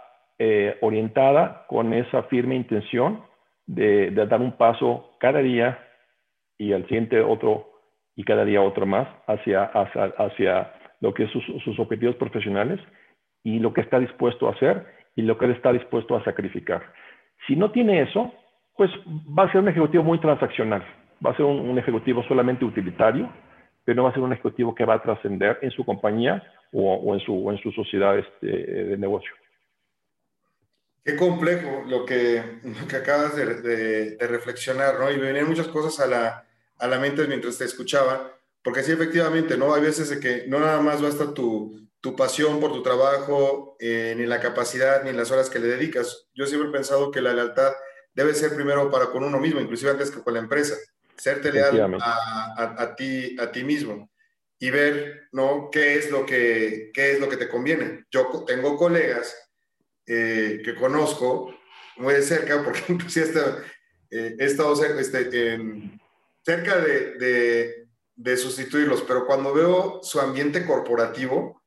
Speaker 3: orientada con esa firme intención de, de, dar un paso cada día y al siguiente otro y cada día otro más hacia, hacia, hacia lo que es sus, sus, objetivos profesionales y lo que está dispuesto a hacer y lo que él está dispuesto a sacrificar. Si no tiene eso, pues va a ser un ejecutivo muy transaccional, va a ser un, ejecutivo solamente utilitario, pero no va a ser un ejecutivo que va a trascender en su compañía o, o, en, su, en su sociedad este, de negocio.
Speaker 2: Qué complejo lo que, que acabas de, de, de, reflexionar, ¿no? Y me venían muchas cosas a la, a la mente mientras te escuchaba, porque sí, efectivamente, ¿no? Hay veces de que no nada más basta tu, tu pasión por tu trabajo, eh, ni la capacidad, ni las horas que le dedicas. Yo siempre he pensado que la lealtad debe ser primero para con uno mismo, inclusive antes que con la empresa. Serte leal a, a, ti, a ti mismo y ver, ¿no? ¿Qué es lo que, qué es lo que te conviene? Yo tengo colegas eh, que conozco muy de cerca, porque <laughs> inclusive eh, he estado este, en, cerca de, de, sustituirlos, pero cuando veo su ambiente corporativo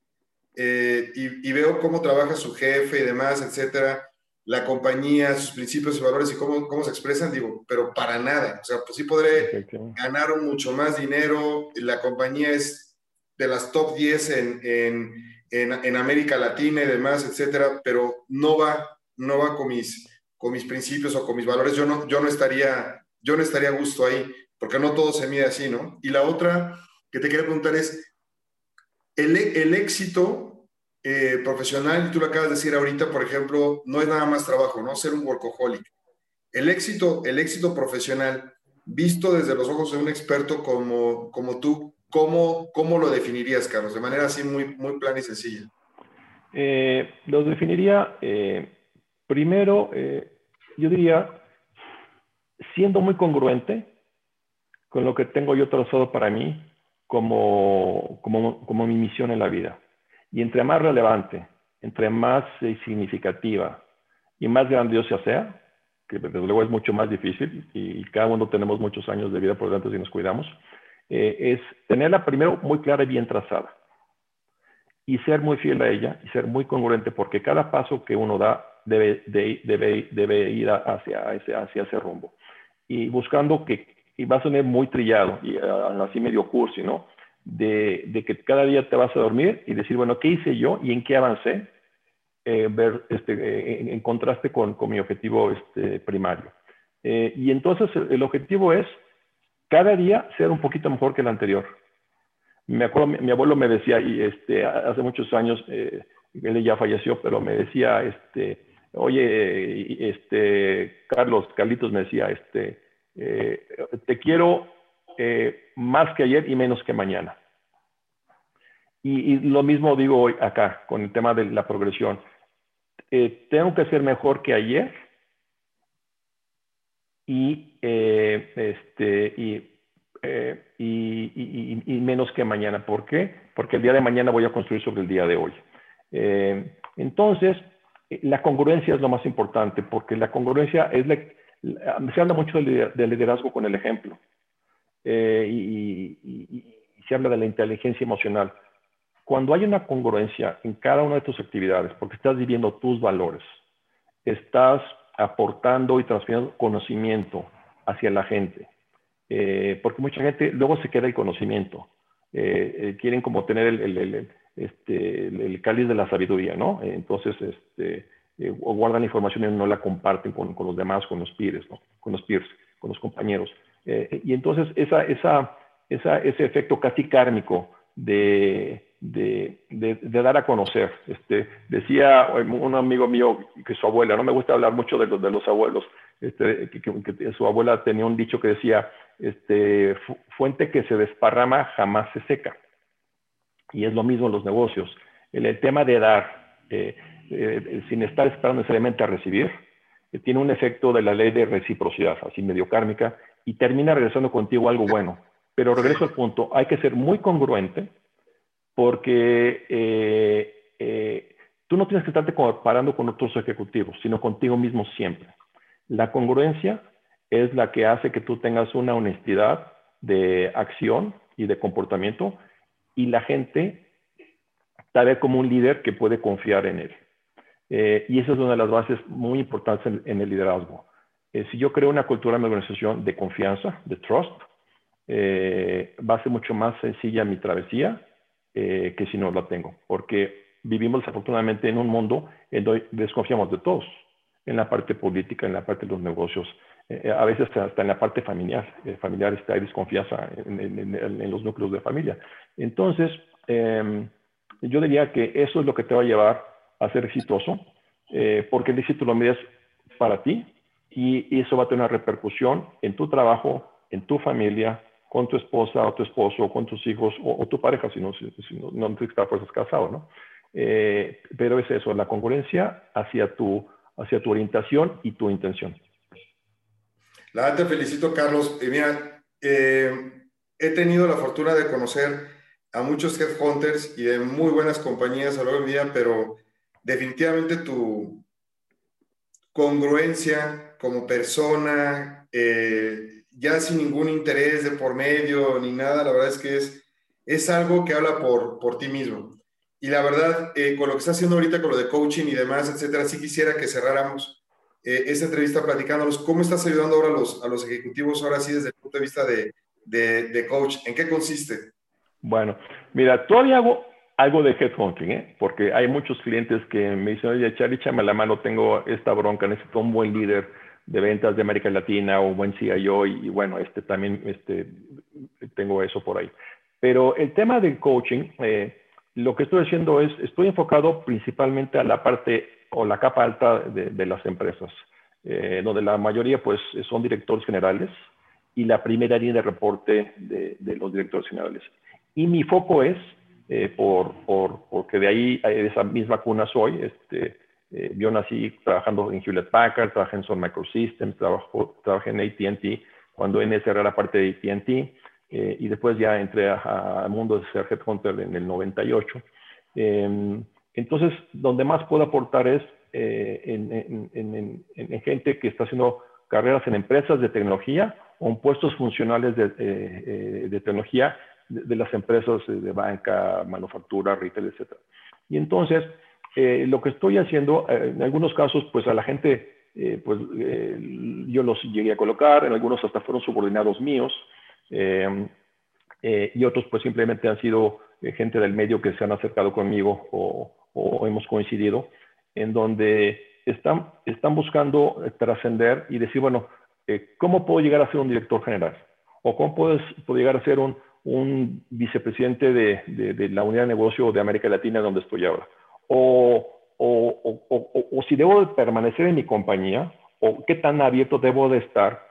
Speaker 2: eh, y, veo cómo trabaja su jefe y demás, etcétera, la compañía, sus principios y valores y cómo, cómo se expresan, digo, pero para nada. O sea, pues sí podré ganar mucho más dinero, la compañía es de las top 10 en, en, en, América Latina y demás, etcétera, pero no va, no va con mis, con mis principios o con mis valores. Yo no, yo no estaría, yo no estaría a gusto ahí porque no todo se mide así, ¿no? Y la otra que te quiero preguntar es, el, el éxito eh, profesional, tú lo acabas de decir ahorita, por ejemplo, no es nada más trabajo, ¿no? Ser un workaholic. El éxito, el éxito profesional, visto desde los ojos de un experto como, como tú, ¿cómo, ¿cómo lo definirías, Carlos? De manera así muy, muy plana y sencilla.
Speaker 3: Eh, definiría, eh, primero, yo diría, siendo muy congruente, con lo que tengo yo trazado para mí como, como, como mi misión en la vida. Y entre más relevante, entre más eh, significativa y más grandiosa sea, que desde luego es mucho más difícil y cada uno tenemos muchos años de vida por delante si nos cuidamos, eh, es tenerla primero muy clara y bien trazada y ser muy fiel a ella y ser muy congruente porque cada paso que uno da debe, debe, debe ir hacia ese, hacia ese rumbo y buscando que y va a sonar muy trillado y uh, así medio cursi, ¿no? De, de, que cada día te vas a dormir y decir, bueno, ¿qué hice yo y en qué avancé? Eh, ver este, en, contraste con, con, mi objetivo este, primario. Eh, y entonces el, objetivo es cada día ser un poquito mejor que el anterior. Me acuerdo, mi, abuelo me decía, y este, hace muchos años, eh, él ya falleció, pero me decía, este, oye, este, Carlos, Carlitos me decía, este, eh, te quiero eh, más que ayer y menos que mañana. Y, lo mismo digo hoy acá con el tema de la progresión. Tengo que ser mejor que ayer y, este, y, y, menos que mañana. ¿Por qué? Porque el día de mañana voy a construir sobre el día de hoy. entonces, la congruencia es lo más importante, porque la congruencia es la, se habla mucho del liderazgo con el ejemplo eh, y, se habla de la inteligencia emocional. Cuando hay una congruencia en cada una de tus actividades, porque estás viviendo tus valores, estás aportando y transfiriendo conocimiento hacia la gente. porque mucha gente luego se queda el conocimiento. quieren como tener el, este, el, cáliz de la sabiduría, ¿no? Entonces, este, guardan información y no la comparten con, los demás, con los peers, ¿no? Con los peers, con los compañeros. y entonces esa, esa, ese efecto casi kármico de, de, dar a conocer. Este, decía un amigo mío que su abuela, no me gusta hablar mucho de los, abuelos, este, que, su abuela tenía un dicho que decía, este, fuente que se desparrama jamás se seca. Y es lo mismo en los negocios. El, tema de dar, eh, eh, sin estar esperando necesariamente a recibir, eh, tiene un efecto de la ley de reciprocidad, así medio kármica, y termina regresando contigo algo bueno. Pero regreso al punto, hay que ser muy congruente porque eh, eh, tú no tienes que estarte comparando con otros ejecutivos, sino contigo mismo siempre. La congruencia es la que hace que tú tengas una honestidad de acción y de comportamiento y la gente te ve como un líder que puede confiar en él. Eh, y esa es una de las bases muy importantes en, el liderazgo. si yo creo una cultura en mi organización de confianza, de trust, va a ser mucho más sencilla mi travesía eh, que si no la tengo, porque vivimos desafortunadamente en un mundo en donde desconfiamos de todos, en la parte política, en la parte de los negocios, eh, a veces hasta en la parte familiar, eh, familiar está, hay desconfianza en, los núcleos de familia. Entonces, em, yo diría que eso es lo que te va a llevar a ser exitoso, porque el éxito lo mides para ti y, y eso va a tener una repercusión en tu trabajo, en tu familia, con tu esposa o tu esposo, con tus hijos o, tu pareja, si no, no, te estás casado, ¿no? Eh, pero es eso, la congruencia hacia tu, hacia tu orientación y tu intención.
Speaker 2: La verdad te felicito, Carlos. Y mira, eh, he tenido la fortuna de conocer a muchos headhunters y de muy buenas compañías a lo largo del día, pero definitivamente tu congruencia como persona, eh, ya sin ningún interés de por medio ni nada, la verdad es que es, es algo que habla por, por ti mismo. Y la verdad, eh, con lo que estás haciendo ahorita, con lo de coaching y demás, etcétera, sí quisiera que cerráramos eh, esta entrevista platicándonos cómo estás ayudando ahora a los, a los ejecutivos, ahora sí, desde el punto de vista de, de, coach. ¿En qué consiste?
Speaker 3: Bueno, mira, todavía hago algo de headhunting, ¿eh? porque hay muchos clientes que me dicen, oye, Charlie, échame la mano, tengo esta bronca, necesito un buen líder de ventas de América Latina o buen CIO y, y, bueno, este también este, tengo eso por ahí. Pero el tema del coaching, eh, lo que estoy haciendo es, estoy enfocado principalmente a la parte o la capa alta de, las empresas, eh, donde la mayoría pues son directores generales y la primera línea de reporte de, los directores generales. Y mi foco es, eh, por, por, porque de ahí, de esa misma cuna soy, este, eh, yo nací trabajando en Hewlett Packard, trabajé en Sun Microsystems, trabajo, trabajé en ATT, cuando NS era la parte de ATT, eh, y después ya entré al mundo de ser headhunter en el 98. Em, entonces, donde más puedo aportar es eh, en, gente que está haciendo carreras en empresas de tecnología o en puestos funcionales de, de tecnología de, las empresas de banca, manufactura, retail, etc. Y entonces, eh, lo que estoy haciendo, eh, en algunos casos, pues a la gente, eh, pues yo los llegué a colocar, en algunos hasta fueron subordinados míos, y otros pues simplemente han sido gente del medio que se han acercado conmigo o, hemos coincidido, en donde están, están buscando trascender y decir, bueno, ¿cómo puedo llegar a ser un director general? ¿O cómo puedo, llegar a ser un, vicepresidente de, de, de, la unidad de negocio de América Latina donde estoy ahora? O, o, si debo de permanecer en mi compañía o qué tan abierto debo de estar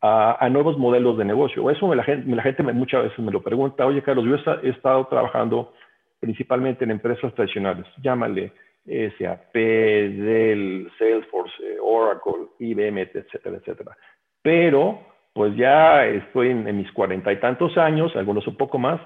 Speaker 3: a, nuevos modelos de negocio. Eso la gente, la muchas veces me lo pregunta, oye Carlos, yo he, estado trabajando principalmente en empresas tradicionales, llámale SAP, Dell, Salesforce, Oracle, IBM, etcétera, etcétera. Pero pues ya estoy en, en mis cuarenta y tantos años, algunos un poco más,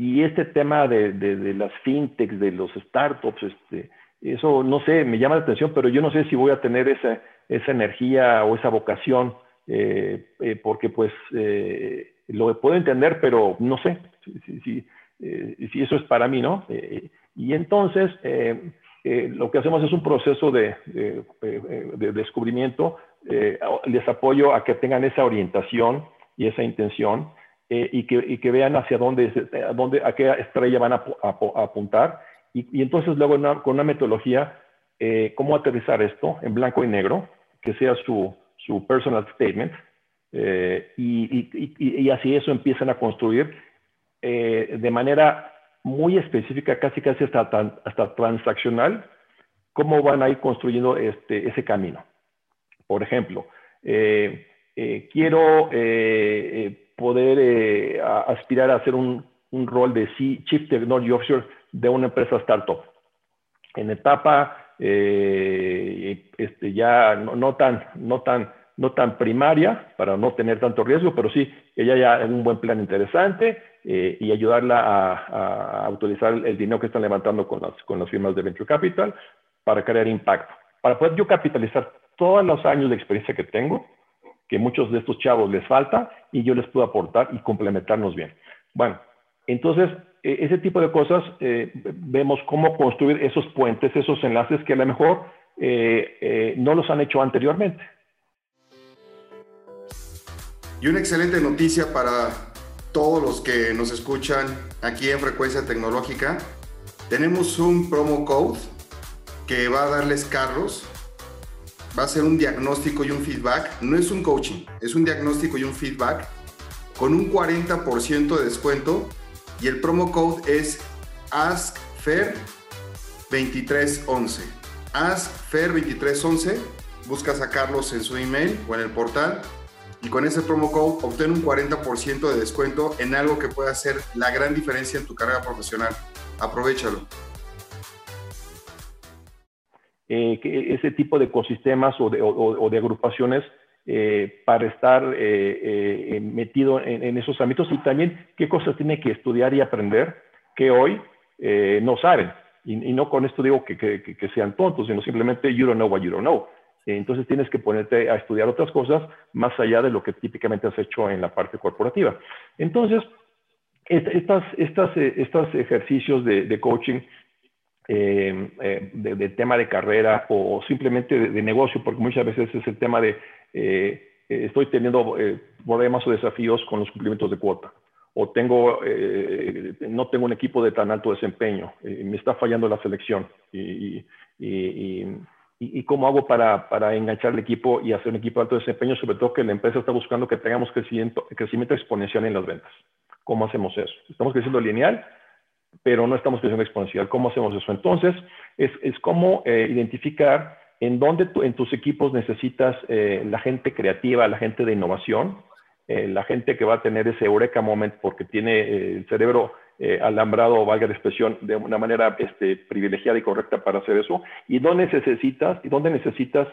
Speaker 3: y este tema de, de, las fintechs, de los startups, este, eso no sé, me llama la atención, pero yo no sé si voy a tener esa, esa energía o esa vocación, eh, eh, porque pues eh, lo puedo entender, pero no sé si, si eso es para mí, ¿no? y entonces lo que hacemos es un proceso de, de, descubrimiento eh, les apoyo a que tengan esa orientación y esa intención eh, y, que, vean hacia dónde, a, dónde, a qué estrella van a, apuntar. Y, entonces luego con una metodología, eh, cómo aterrizar esto en blanco y negro, que sea su, su personal statement, y, y, así eso empiezan a construir de manera muy específica, casi casi hasta, hasta transaccional, cómo van a ir construyendo este, ese camino. Por ejemplo, eh, eh, quiero eh, poder aspirar a hacer un, rol de Chief Technology Officer de una empresa startup. En etapa este, ya no, tan, no, tan, no tan primaria, para no tener tanto riesgo, pero sí, ella ya es un buen plan interesante y ayudarla a, a, utilizar el dinero que están levantando con las, con las firmas de Venture Capital para crear impacto. Para poder yo capitalizar todos los años de experiencia que tengo, que muchos de estos chavos les falta, y yo les puedo aportar y complementarnos bien. Bueno, entonces, e, ese tipo de cosas, eh, vemos cómo construir esos puentes, esos enlaces que a lo mejor eh, eh, no los han hecho anteriormente.
Speaker 2: Y una excelente noticia para todos los que nos escuchan aquí en Frecuencia Tecnológica. Tenemos un promo code que va a darles Carlos. Va a ser un diagnóstico y un feedback. No es un coaching, es un diagnóstico y un feedback con un 40% de descuento y el promo code es AskFair2311. AskFair2311. Buscas a Carlos en su email o en el portal y con ese promo code obtén un 40% de descuento en algo que pueda hacer la gran diferencia en tu carrera profesional. Aprovechalo.
Speaker 3: Eh, ese tipo de ecosistemas o de, agrupaciones eh, para estar eh, metido en, esos ámbitos y también qué cosas tiene que estudiar y aprender que hoy no saben. Y, no con esto digo que, que, sean tontos, sino simplemente you don't know what you don't know. Entonces tienes que ponerte a estudiar otras cosas más allá de lo que típicamente has hecho en la parte corporativa. Entonces, estas, estas, estos ejercicios de, de coaching eh, eh, de, tema de carrera o simplemente de, negocio, porque muchas veces es el tema de eh, estoy teniendo problemas o desafíos con los cumplimientos de cuota o tengo, no tengo un equipo de tan alto desempeño, me está fallando la selección y, y, cómo hago para, para, enganchar el equipo y hacer un equipo de alto desempeño, sobre todo que la empresa está buscando que tengamos crecimiento, crecimiento exponencial en las ventas. ¿Cómo hacemos eso? Estamos creciendo lineal, pero no estamos creciendo exponencial. ¿Cómo hacemos eso? Entonces, es, es cómo eh, identificar en dónde en tus equipos necesitas eh, la gente creativa, la gente de innovación, eh, la gente que va a tener ese eureka moment porque tiene el cerebro alambrado, valga la expresión, de una manera este, privilegiada y correcta para hacer eso, y dónde necesitas, y dónde necesitas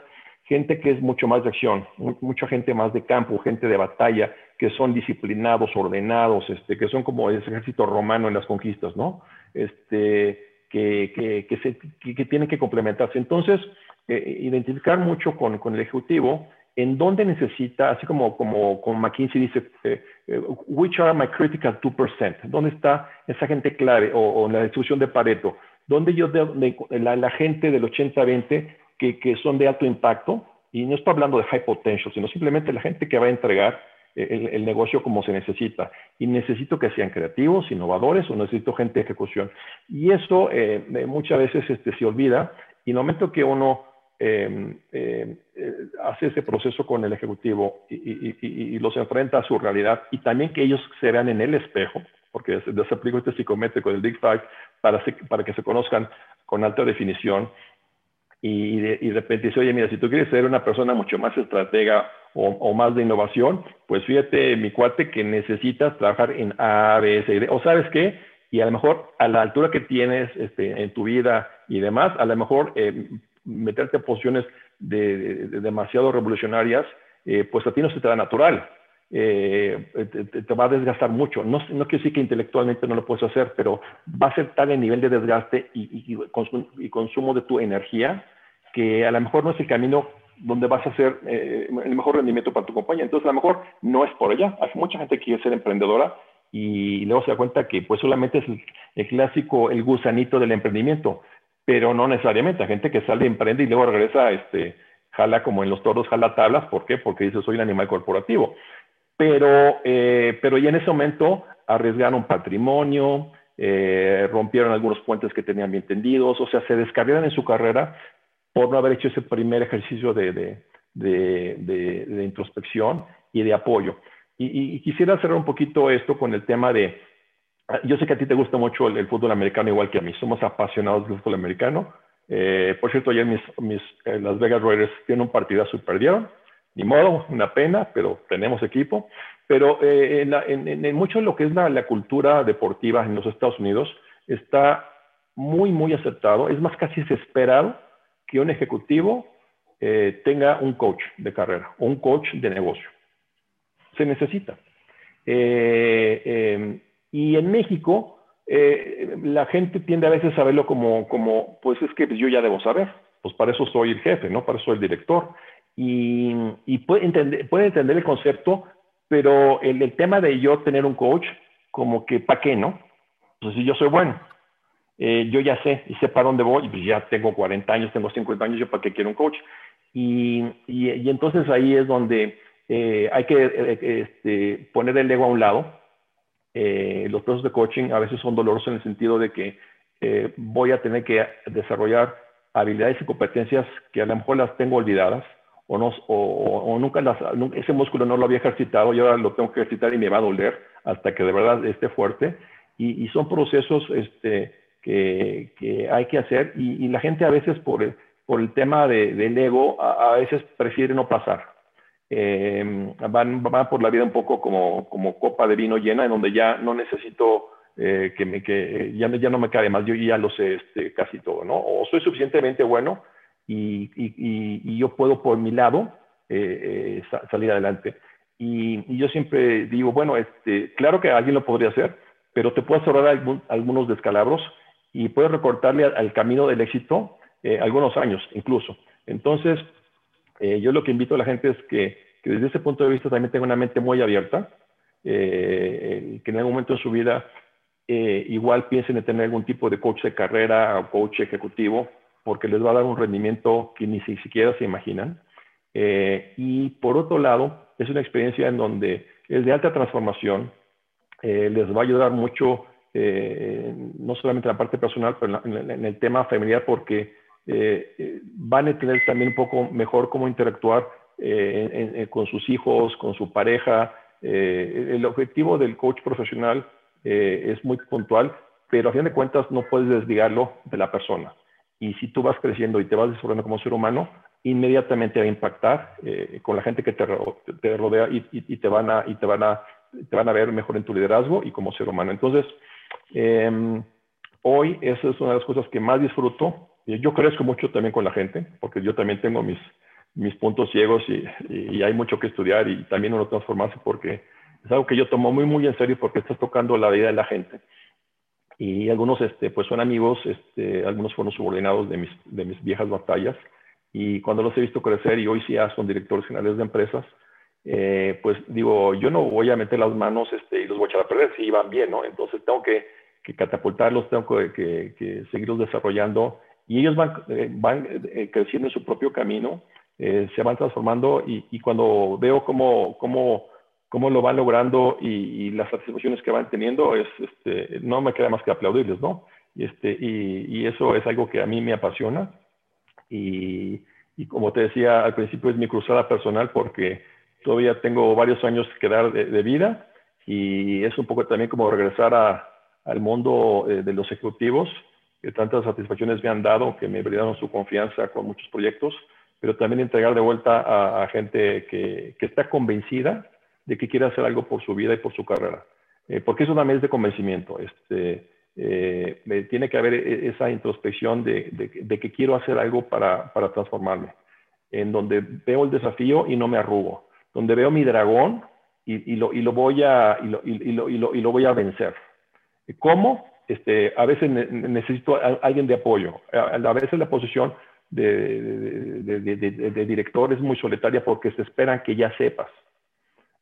Speaker 3: gente que es mucho más de acción, mucha gente más de campo, gente de batalla, que son disciplinados, ordenados, este, que son como ese ejército romano en las conquistas, ¿no? Este, que, que, que, tienen que complementarse. Entonces, eh, identificar mucho con, el ejecutivo en dónde necesita, así como, como, como McKinsey dice, eh, eh, which are my critical 2%, dónde está esa gente clave o, la distribución de Pareto, dónde yo, la, gente del 80-20 que, que son de alto impacto, y no estoy hablando de high potential, sino simplemente la gente que va a entregar el, negocio como se necesita. Y necesito que sean creativos, innovadores o necesito gente de ejecución. Y eso eh, eh, muchas veces este, se olvida y en el momento que uno em, eh, hace ese proceso con el ejecutivo y, los enfrenta a su realidad y también que ellos se vean en el espejo, porque les aplico este psicométrico del Big Five para, para que se conozcan con alta definición y de, y de repente dice, oye, mira, si tú quieres ser una persona mucho más estratega o, más de innovación, pues fíjate, mi cuate, que necesitas trabajar en A, B, C, D, o sabes qué, y a lo mejor a la altura que tienes este, en tu vida y demás, a lo mejor eh, meterte en posiciones de, demasiado revolucionarias, eh, pues a ti no se te da natural. Eh, te, va a desgastar mucho. No, quiere decir que intelectualmente no lo puedes hacer, pero va a ser tal el nivel de desgaste y, consumo de tu energía que a lo mejor no es el camino donde vas a hacer eh, el mejor rendimiento para tu compañía. Entonces, a lo mejor no es por allá. Hay mucha gente que quiere ser emprendedora y luego se da cuenta que pues solamente es el, clásico, el gusanito del emprendimiento, pero no necesariamente. Hay gente que sale, emprende y luego regresa este, jala como en los toros, jala tablas. ¿Por qué? Porque dice, soy un animal corporativo. Pero, eh, pero ya en ese momento arriesgaron patrimonio, eh, rompieron algunos puentes que tenían bien tendidos, o sea, se descargaron en su carrera por no haber hecho ese primer ejercicio de, de, introspección y de apoyo. Y, quisiera cerrar un poquito esto con el tema de, yo sé que a ti te gusta mucho el, fútbol americano igual que a mí, somos apasionados del fútbol americano. Eh, por cierto, ayer mis, mis eh, Las Vegas Raiders tienen un partidazo y perdieron, ni modo, una pena, pero tenemos equipo. Pero eh, en, mucho de lo que es la, cultura deportiva en los Estados Unidos está muy, muy aceptado. Es más, casi esperado que un ejecutivo eh, tenga un coach de carrera o un coach de negocio. Se necesita. Eh, em, y en México, la gente tiende a veces a verlo como, como pues es que yo ya debo saber. Pues para eso soy el jefe, ¿no? Para eso soy el director. Y, y puede, entender, puede entender el concepto pero el, tema de yo tener un coach, como que, ¿para qué, no? Pues si yo soy bueno, eh, yo ya sé y sé para dónde voy, pues ya tengo 40 años, tengo 50 años, yo para qué quiero un coach. Y, y, entonces ahí es donde eh, hay que eh, este, poner el ego a un lado. los procesos de coaching a veces son dolorosos en el sentido de que voy a tener que desarrollar habilidades y competencias que a lo mejor las tengo olvidadas o, no, o, nunca ese músculo no lo había ejercitado y ahora lo tengo que ejercitar y me va a doler hasta que de verdad esté fuerte. Y, son procesos este, que, que, hay que hacer y, la gente a veces por el, por el tema de, del ego a, veces prefiere no pasar. Eh, van, van, por la vida un poco como, como copa de vino llena, en donde ya no necesito eh, que, me, que ya, ya no me cabe más, yo ya lo sé este, casi todo, ¿no? O soy suficientemente bueno y, yo puedo por mi lado eh, eh, salir adelante. Y, yo siempre digo, bueno, este, claro que alguien lo podría hacer, pero te puedes ahorrar algunos descalabros y puedes recortarle al, camino del éxito eh, algunos años incluso. Entonces, yo lo que invito a la gente es que, que, desde ese punto de vista también tenga una mente muy abierta, que en algún momento de su vida igual piensen en tener algún tipo de coach de carrera o coach ejecutivo porque les va a dar un rendimiento que ni siquiera se imaginan. Eh, y por otro lado, es una experiencia en donde es de alta transformación, eh, les va a ayudar mucho, eh, no solamente en la parte personal, pero en, el tema familiar, porque van a entender también un poco mejor cómo interactuar con sus hijos, con su pareja. el objetivo del coach profesional es muy puntual, pero a fin de cuentas no puedes desligarlo de la persona y si tú vas creciendo y te vas desarrollando como ser humano, inmediatamente va a impactar eh, con la gente que te, te rodea y, te van a, y te, van a, te van a ver mejor en tu liderazgo y como ser humano. Entonces, em, hoy esa es una de las cosas que más disfruto. Yo crezco mucho también con la gente, porque yo también tengo mis, mis puntos ciegos y, y, hay mucho que estudiar y también uno transformarse porque es algo que yo tomo muy, muy en serio porque estás tocando la vida de la gente y algunos este, pues son amigos, este, algunos fueron subordinados de mis, de mis viejas batallas y cuando los he visto crecer y hoy sí ya son directores generales de empresas, eh, pues digo, yo no voy a meter las manos este, y los voy a echar a perder si van bien, ¿no? Entonces tengo que, que catapultarlos, tengo que, que, seguirlos desarrollando y ellos van, eh, van eh, creciendo en su propio camino, se van transformando y, y cuando veo cómo, cómo cómo lo van logrando y, las satisfacciones que van teniendo, es, este, no me queda más que aplaudirles, ¿no? Y, este, y, eso es algo que a mí me apasiona. Y, como te decía al principio, es mi cruzada personal porque todavía tengo varios años que dar de, vida y es un poco también como regresar a, al mundo eh, de los ejecutivos que tantas satisfacciones me han dado, que me brindaron su confianza con muchos proyectos, pero también entregar de vuelta a, gente que, que está convencida de que quiere hacer algo por su vida y por su carrera. Eh, porque es una mes de convencimiento. Este, eh, tiene que haber e, esa introspección de, de, que quiero hacer algo para, para, transformarme, en donde veo el desafío y no me arrugo, donde veo mi dragón y, lo, voy a, vencer. ¿Cómo? Este, a veces necesito alguien de apoyo. A, veces la posición de, de, director es muy solitaria porque se esperan que ya sepas.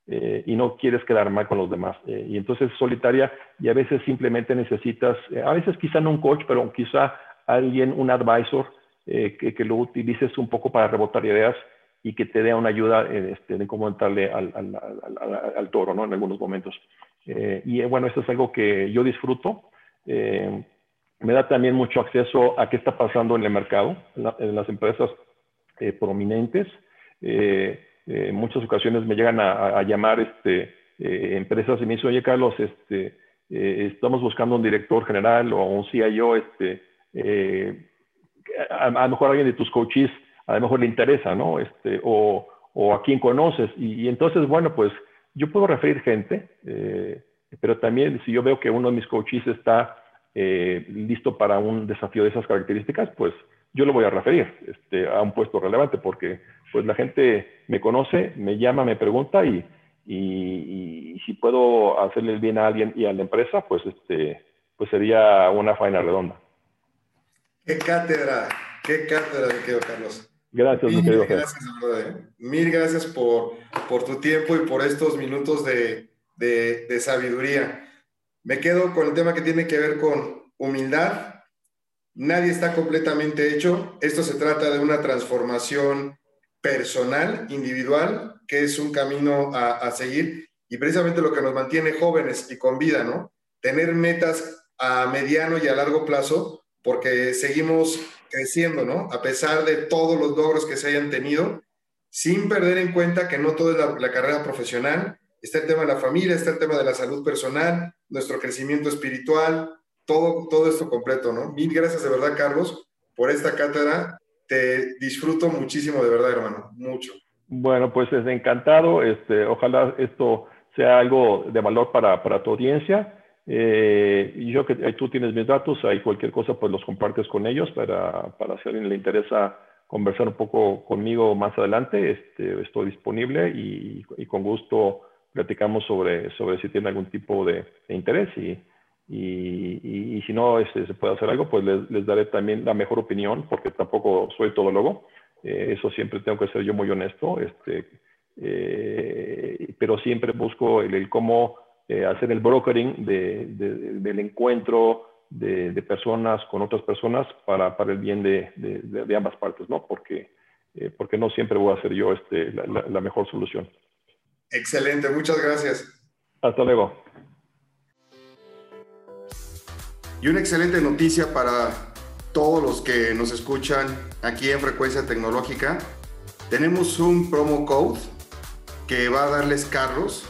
Speaker 3: Eh, y no quieres quedar mal con los demás. Eh, y entonces solitaria y a veces simplemente necesitas, eh, a veces quizá no un coach, pero quizá alguien, un advisor eh, que, lo utilices un poco para rebotar ideas y que te dé una ayuda este, de cómo entrarle al, al, toro, ¿no? En algunos momentos. Eh, y bueno, eso es algo que yo disfruto. me da también mucho acceso a qué está pasando en el mercado, en, las empresas prominentes. En muchas ocasiones me llegan a, llamar este, empresas y me dicen, oye Carlos, este, eh, estamos buscando un director general o un CIO, este, eh, a, lo mejor alguien de tus coaches a lo mejor le interesa, ¿no? Este, o, o a quien conoces. Y, entonces, bueno, pues yo puedo referir gente, eh, pero también si yo veo que uno de mis coaches está listo para un desafío de esas características, pues yo lo voy a referir este, a un puesto relevante porque pues la gente me conoce, me llama, me pregunta y, y, si puedo hacerle el bien a alguien y a la empresa, pues, este, pues sería una faena redonda.
Speaker 2: Qué cátedra, qué cátedra, mi querido Carlos.
Speaker 3: Gracias, mi querido
Speaker 2: gracias, eh. Mil gracias por, por tu tiempo y por estos minutos de, de, de sabiduría. Me quedo con el tema que tiene que ver con humildad. Nadie está completamente hecho. Esto se trata de una transformación personal, individual, que es un camino a, seguir y precisamente lo que nos mantiene jóvenes y con vida, ¿no? Tener metas a mediano y a largo plazo porque seguimos creciendo, ¿no? A pesar de todos los logros que se hayan tenido, sin perder en cuenta que no todo es la, carrera profesional, está el tema de la familia, está el tema de la salud personal, nuestro crecimiento espiritual, todo, todo esto completo, ¿no? Mil gracias de verdad, Carlos, por esta cátedra te disfruto muchísimo, de verdad, hermano, mucho.
Speaker 3: Bueno, pues es encantado. Este, ojalá esto sea algo de valor para, para tu audiencia. Eh, y yo que tú tienes mis datos, hay cualquier cosa, pues los compartes con ellos para, para si a alguien le interesa conversar un poco conmigo más adelante. Este, estoy disponible y, y, con gusto platicamos sobre, sobre si tiene algún tipo de, de interés y, y, si no este, se puede hacer algo, pues les, daré también la mejor opinión, porque tampoco soy todólogo. Eh, eso siempre tengo que ser yo muy honesto, este, eh, pero siempre busco el, cómo eh, hacer el brokering del encuentro de, personas con otras personas para, para el bien de, ambas partes, ¿no? Porque, porque no siempre voy a ser yo este, la mejor solución.
Speaker 2: Excelente, muchas gracias.
Speaker 3: Hasta luego.
Speaker 2: Y una excelente noticia para todos los que nos escuchan aquí en Frecuencia Tecnológica. Tenemos un promo code que va a darles Carlos.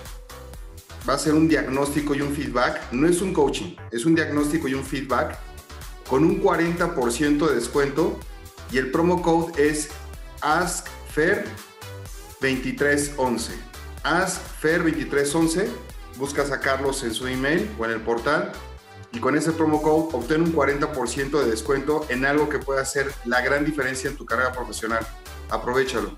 Speaker 2: Va a ser un diagnóstico y un feedback. No es un coaching, es un diagnóstico y un feedback con un 40% de descuento. Y el promo code es AskFair2311. AskFair2311. Buscas a Carlos en su email o en el portal y con ese promo code obtén un 40% de descuento en algo que pueda hacer la gran diferencia en tu carrera profesional. Aprovechalo.